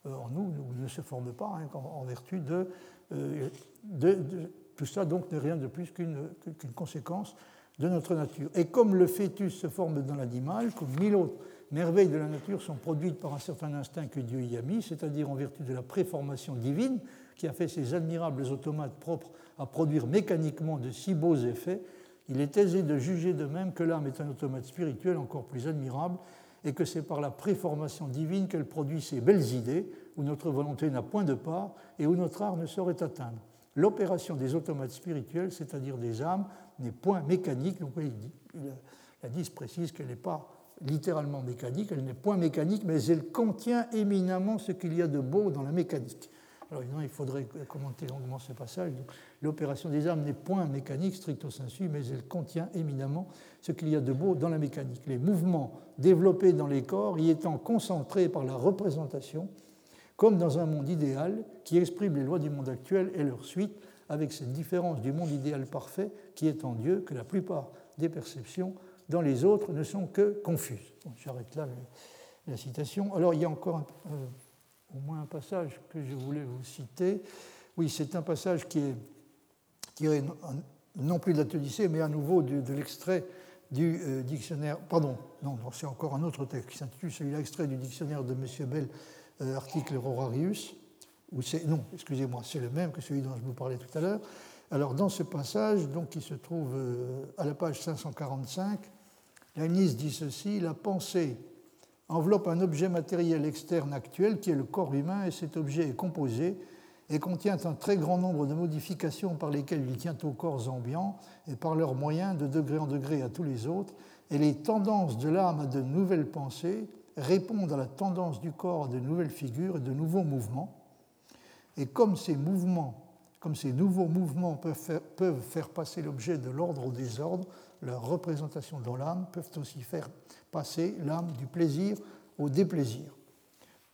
en nous, ne se forment pas hein, en, vertu de, de, Tout ça, donc, n'est rien de plus qu'une conséquence de notre nature. Et comme le fœtus se forme dans l'animal, comme mille autres merveilles de la nature sont produites par un certain instinct que Dieu y a mis, c'est-à-dire en vertu de la préformation divine qui a fait ces admirables automates propres à produire mécaniquement de si beaux effets, il est aisé de juger de même que l'âme est un automate spirituel encore plus admirable et que c'est par la préformation divine qu'elle produit ces belles idées où notre volonté n'a point de part et où notre art ne saurait atteindre. L'opération des automates spirituels, c'est-à-dire des âmes, n'est point mécanique. Donc, la 10 précise qu'elle n'est pas littéralement mécanique, elle n'est point mécanique, mais elle contient éminemment ce qu'il y a de beau dans la mécanique. Alors évidemment, il faudrait commenter longuement ce passage. L'opération des âmes n'est point mécanique stricto sensu, mais elle contient éminemment ce qu'il y a de beau dans la mécanique. Les mouvements développés dans les corps y étant concentrés par la représentation, comme dans un monde idéal qui exprime les lois du monde actuel et leur suite, avec cette différence du monde idéal parfait qui est en Dieu que la plupart des perceptions dans les autres ne sont que confuses. J'arrête là la citation. Alors il y a encore euh, au moins un passage que je voulais vous citer. Oui, c'est un passage qui est tiré non plus de la mais à nouveau de, l'extrait du euh, dictionnaire. Pardon, non, c'est encore un autre texte qui s'intitule celui-là, extrait du dictionnaire de M. Bell, euh, article Rorarius. non, excusez-moi, c'est le même que celui dont je vous parlais tout à l'heure. Alors, dans ce passage, donc, qui se trouve euh, à la page 545, Leibniz dit ceci La pensée enveloppe un objet matériel externe actuel qui est le corps humain, et cet objet est composé et contient un très grand nombre de modifications par lesquelles il tient aux corps ambiants et par leurs moyens de degré en degré à tous les autres, et les tendances de l'âme à de nouvelles pensées répondent à la tendance du corps à de nouvelles figures et de nouveaux mouvements. Et comme ces mouvements comme ces nouveaux mouvements peuvent faire, passer l'objet de l'ordre au désordre, leurs représentations dans l'âme peuvent aussi faire passer l'âme du plaisir au déplaisir.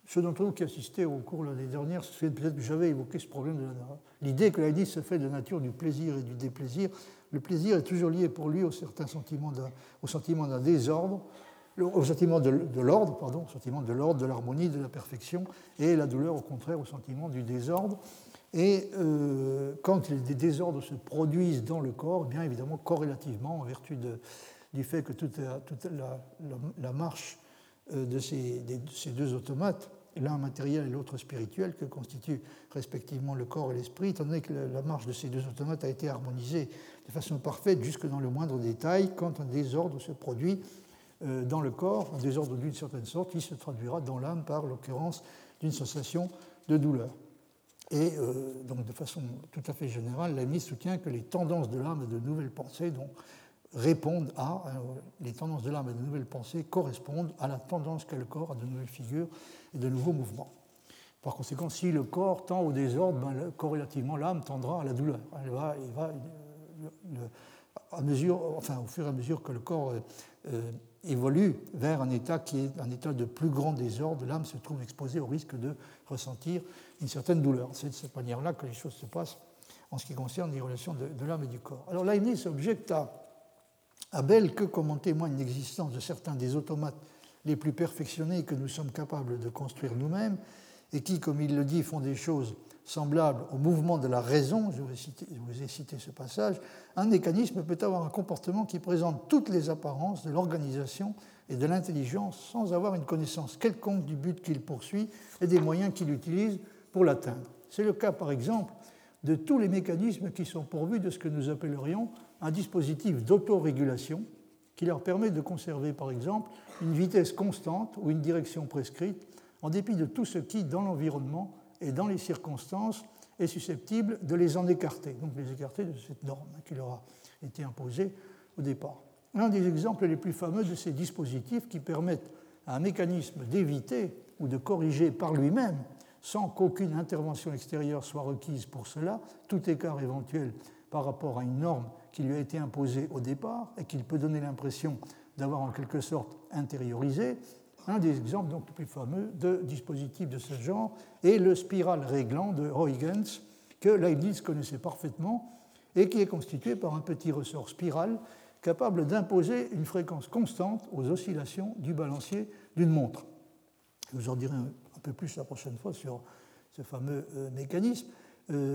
Ceux d'entre vous qui assistaient au cours l'année dernière peut-être que j'avais évoqué ce problème de l'idée que l'idée se fait de nature du plaisir et du déplaisir. Le plaisir est toujours lié pour lui au sentiment d'un désordre, au sentiment de, l'ordre, pardon, sentiment de l'ordre, de l'harmonie, de la perfection, et la douleur au contraire au sentiment du désordre. Et euh, quand des désordres se produisent dans le corps, bien évidemment, corrélativement, en vertu du fait que toute, la, marche euh, de ces, deux automates, l'un matériel et l'autre spirituel, que constituent respectivement le corps et l'esprit, étant donné que la marche de ces deux automates a été harmonisée de façon parfaite jusque dans le moindre détail, quand un désordre se produit euh, dans le corps, un désordre d'une certaine sorte, il se traduira dans l'âme par l'occurrence d'une sensation de douleur. Et euh, donc, de façon tout à fait générale, l'AMI soutient que les tendances de l'âme et de nouvelles pensées donc, répondent à. Euh, les tendances de l'âme et de nouvelles pensées correspondent à la tendance qu'a le corps à de nouvelles figures et de nouveaux mouvements. Par conséquent, si le corps tend au désordre, ben, corrélativement, l'âme tendra à la douleur. Elle va, il va, à mesure, enfin, au fur et à mesure que le corps euh, évolue vers un état qui est un état de plus grand désordre, l'âme se trouve exposée au risque de ressentir une certaine douleur. C'est de cette manière-là que les choses se passent en ce qui concerne les relations de, l'âme et du corps. Alors Leibniz objecte à Abel que, comme en témoigne l'existence de certains des automates les plus perfectionnés que nous sommes capables de construire nous-mêmes, et qui, comme il le dit, font des choses semblable au mouvement de la raison, je vous, ai cité ce passage, un mécanisme peut avoir un comportement qui présente toutes les apparences de l'organisation et de l'intelligence sans avoir une connaissance quelconque du but qu'il poursuit et des moyens qu'il utilise pour l'atteindre. C'est le cas, par exemple, de tous les mécanismes qui sont pourvus de ce que nous appellerions un dispositif d'autorégulation qui leur permet de conserver, par exemple, une vitesse constante ou une direction prescrite en dépit de tout ce qui, dans l'environnement, et dans les circonstances est susceptible de les en écarter, donc les écarter de cette norme qui leur a été imposée au départ. Un des exemples les plus fameux de ces dispositifs qui permettent à un mécanisme d'éviter ou de corriger par lui-même, sans qu'aucune intervention extérieure soit requise pour cela, tout écart éventuel par rapport à une norme qui lui a été imposée au départ et qu'il peut donner l'impression d'avoir en quelque sorte intériorisé, un des exemples donc, les plus fameux de dispositifs de ce genre est le spiral réglant de Huygens, que Leibniz connaissait parfaitement et qui est constitué par un petit ressort spiral capable d'imposer une fréquence constante aux oscillations du balancier d'une montre. Je vous en dirai un peu plus la prochaine fois sur ce fameux mécanisme.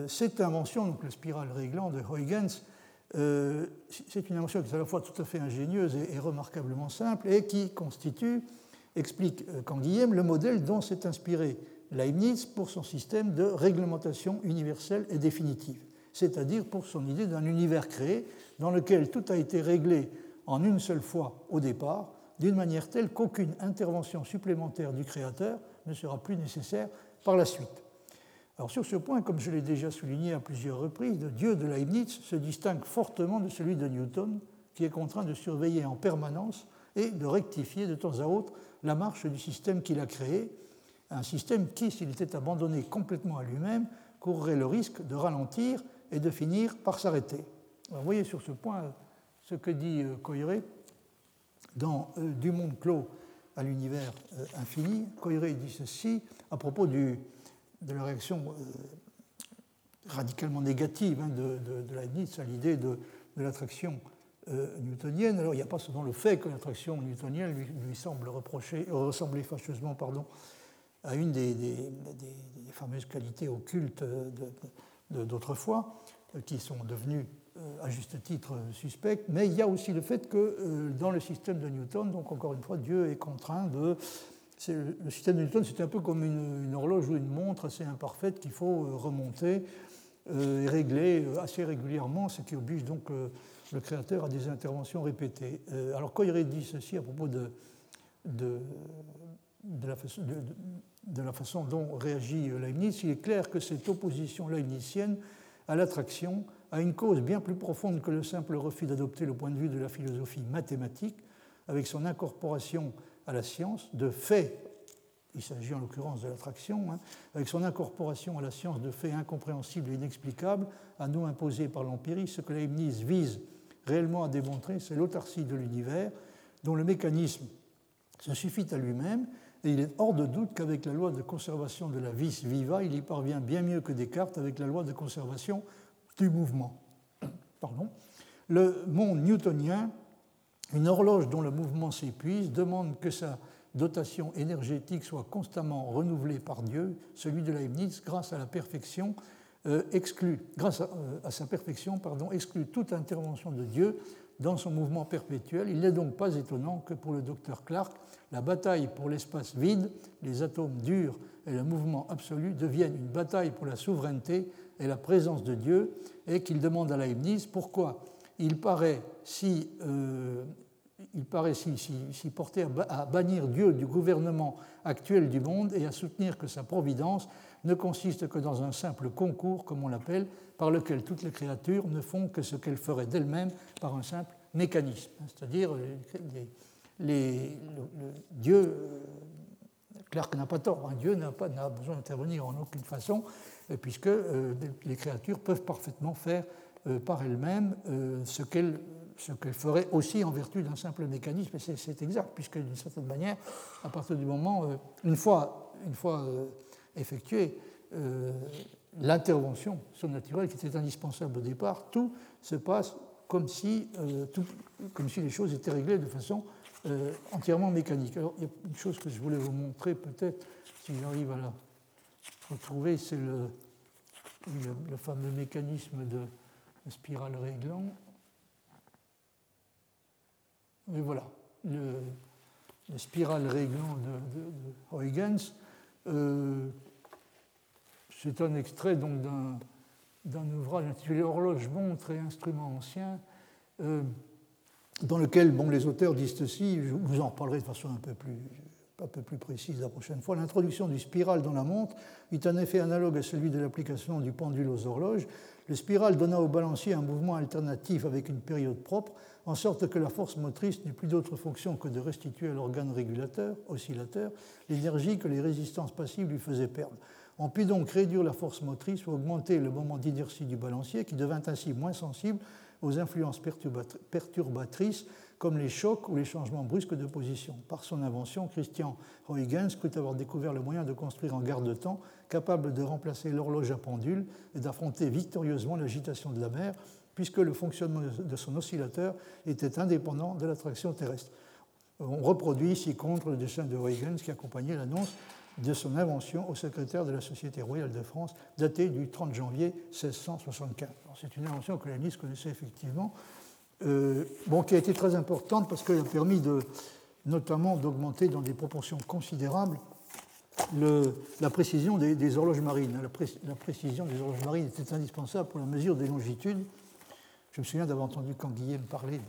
cette invention, donc le spiral réglant de Huygens, c'est une invention qui est à la fois tout à fait ingénieuse et, remarquablement simple et qui constitue, explique Canguilhem, le modèle dont s'est inspiré Leibniz pour son système de réglementation universelle et définitive, c'est-à-dire pour son idée d'un univers créé dans lequel tout a été réglé en une seule fois au départ, d'une manière telle qu'aucune intervention supplémentaire du créateur ne sera plus nécessaire par la suite. Alors sur ce point, comme je l'ai déjà souligné à plusieurs reprises, le Dieu de Leibniz se distingue fortement de celui de Newton, qui est contraint de surveiller en permanence et de rectifier de temps à autre la marche du système qu'il a créé, un système qui, s'il était abandonné complètement à lui-même, courrait le risque de ralentir et de finir par s'arrêter. Vous voyez sur ce point ce que dit euh, Coiré dans euh, Du monde clos à l'univers euh, infini. Coiré dit ceci à propos du, de la réaction radicalement négative hein, de, de, Leibniz à l'idée de, l'attraction newtonienne. Alors il n'y a pas seulement le fait que l'attraction newtonienne lui, semble reprocher, ressembler fâcheusement pardon, à une des, fameuses qualités occultes d'autrefois, euh, qui sont devenues euh, à juste titre suspectes, mais il y a aussi le fait que euh, dans le système de Newton, donc encore une fois, Dieu est contraint de... Le système de Newton, c'est un peu comme une, horloge ou une montre assez imparfaite qu'il faut remonter et régler assez régulièrement, ce qui oblige donc le créateur à des interventions répétées. Alors quand il dit ceci à propos de la façon, de la façon dont réagit Leibniz, il est clair que cette opposition leibnizienne à l'attraction a une cause bien plus profonde que le simple refus d'adopter le point de vue de la philosophie mathématique, avec son incorporation à la science de faits, il s'agit en l'occurrence de l'attraction, hein, avec son incorporation à la science de faits incompréhensibles et inexplicables, à nous imposer par l'empirisme, ce que Leibniz vise réellement à démontrer, c'est l'autarcie de l'univers, dont le mécanisme se suffit à lui-même et il est hors de doute qu'avec la loi de conservation de la vis viva, il y parvient bien mieux que Descartes avec la loi de conservation du mouvement. Pardon. Le monde newtonien, une horloge dont le mouvement s'épuise, demande que sa dotation énergétique soit constamment renouvelée par Dieu, celui de Leibniz, grâce à la perfection, euh, exclut, grâce à, euh, sa perfection, exclut toute intervention de Dieu dans son mouvement perpétuel. Il n'est donc pas étonnant que pour le docteur Clark, la bataille pour l'espace vide, les atomes durs et le mouvement absolu deviennent une bataille pour la souveraineté et la présence de Dieu, et qu'il demande à Leibniz pourquoi il paraît si, euh, il paraît si, si, porté à bannir Dieu du gouvernement actuel du monde et à soutenir que sa providence ne consiste que dans un simple concours, comme on l'appelle, par lequel toutes les créatures ne font que ce qu'elles feraient d'elles-mêmes par un simple mécanisme. C'est-à-dire les, le, Dieu, euh, Clark n'a pas tort, hein, Dieu n'a pas besoin d'intervenir en aucune façon, euh, puisque euh, les créatures peuvent parfaitement faire par elles-mêmes ce qu'elles ce qu'elles feraient aussi en vertu d'un simple mécanisme, et c'est exact, puisque d'une certaine manière, à partir du moment, une fois, une fois effectuée l'intervention surnaturelle qui était indispensable au départ, tout se passe comme si, comme si les choses étaient réglées de façon euh, entièrement mécanique. Alors, il y a une chose que je voulais vous montrer, peut-être, si j'arrive à la retrouver, c'est le, le, fameux mécanisme de, spirale réglant. Et voilà, le, spirale réglant de, Huygens. Euh, c'est un extrait d'un ouvrage intitulé Horloge, montre et instruments anciens. Euh, dans lequel bon, les auteurs disent ceci, je vous en reparlerai de façon un peu plus, un peu plus précise la prochaine fois. L'introduction du spiral dans la montre est un effet analogue à celui de l'application du pendule aux horloges. Le spiral donna au balancier un mouvement alternatif avec une période propre, en sorte que la force motrice n'eut plus d'autre fonction que de restituer à l'organe régulateur, oscillateur, l'énergie que les résistances passives lui faisaient perdre. On put donc réduire la force motrice ou augmenter le moment d'inertie du balancier, qui devint ainsi moins sensible aux influences perturbatrices comme les chocs ou les changements brusques de position. Par son invention, Christian Huygens crut avoir découvert le moyen de construire un garde-temps capable de remplacer l'horloge à pendule et d'affronter victorieusement l'agitation de la mer, puisque le fonctionnement de son oscillateur était indépendant de l'attraction terrestre. On reproduit ici contre le dessin de Huygens qui accompagnait l'annonce de son invention au secrétaire de la Société royale de France, datée du 30 janvier 1675. C'est une invention que la Nice connaissait effectivement, bon, qui a été très importante parce qu'elle a permis de, notamment d'augmenter dans des proportions considérables le, la précision des, horloges marines. La, précision des horloges marines était indispensable pour la mesure des longitudes. Je me souviens d'avoir entendu quand Guillaume parlait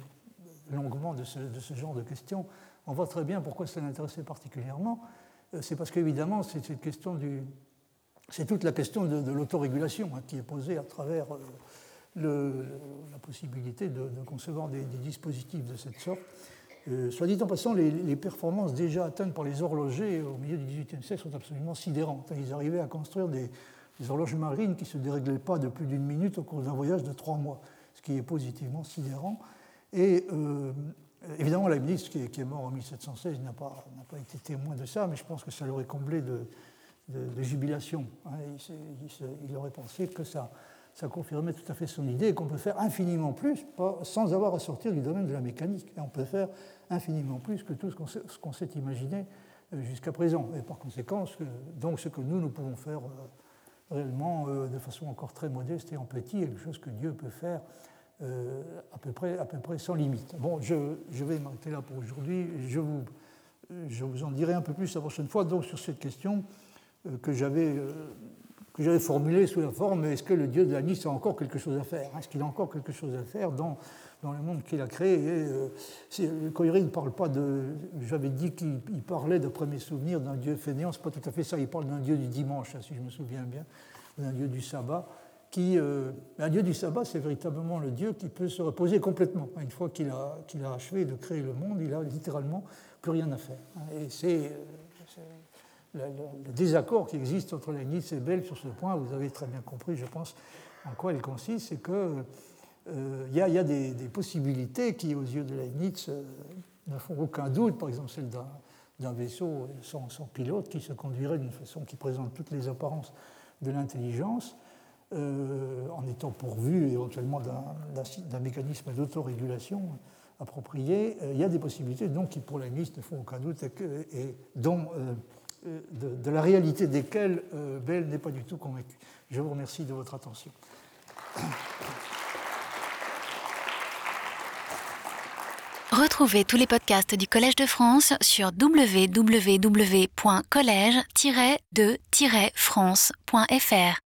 longuement de ce, genre de questions. On voit très bien pourquoi ça l'intéressait particulièrement. Euh, c'est parce qu'évidemment, c'est c'est toute la question de, l'autorégulation qui est posée à travers euh, la possibilité de, concevoir des, dispositifs de cette sorte. Euh, soit dit en passant, les, performances déjà atteintes par les horlogers au milieu du XVIIIe siècle sont absolument sidérantes. Ils arrivaient à construire des, horloges marines qui ne se déréglaient pas de plus d'une minute au cours d'un voyage de trois mois, ce qui est positivement sidérant. Et Évidemment, Leibniz, qui est, qui est, mort en 1716, n'a pas, été témoin de ça, mais je pense que ça l'aurait comblé de, jubilation. Hein. Il, aurait pensé que ça, ça confirmait tout à fait son idée qu'on peut faire infiniment plus sans avoir à sortir du domaine de la mécanique. Et on peut faire infiniment plus que tout ce qu'on s'est imaginé euh, jusqu'à présent. Et par conséquent, donc ce que nous, nous pouvons faire euh, réellement euh, de façon encore très modeste et en petit, quelque chose que Dieu peut faire à, peu près, sans limite. Bon, je, vais m'arrêter là pour aujourd'hui. Je vous, je vous en dirai un peu plus la prochaine fois donc, sur cette question que j'avais que j'avais formulée sous la forme est-ce que le dieu de la Nice a encore quelque chose à faire? Est-ce qu'il a encore quelque chose à faire dans, dans le monde qu'il a créé? Et, euh, ne parle pas de. J'avais dit qu'il parlait, d'après mes souvenirs, d'un dieu fainéant. Ce n'est pas tout à fait ça. Il parle d'un dieu du dimanche, hein, si je me souviens bien, d'un dieu du sabbat qui, euh, un dieu du sabbat, c'est véritablement le dieu qui peut se reposer complètement. Une fois qu'il a, qu'il a achevé de créer le monde, il a littéralement plus rien à faire. Et c'est le, désaccord qui existe entre Leibniz et Bell sur ce point. Vous avez très bien compris, je pense, en quoi il consiste. C'est qu'il euh, y, a des, possibilités qui, aux yeux de Leibniz, euh, ne font aucun doute. Par exemple, celle d'un vaisseau sans, pilote qui se conduirait d'une façon qui présente toutes les apparences de l'intelligence. Euh, en étant pourvu éventuellement d'un mécanisme d'autorégulation approprié, euh, il y a des possibilités donc, qui, pour liste, ne font aucun doute et, dont, euh, de, la réalité desquelles Bell n'est pas du tout convaincu. Je vous remercie de votre attention. Retrouvez tous les podcasts du Collège de France sur www.collège-de-france.fr.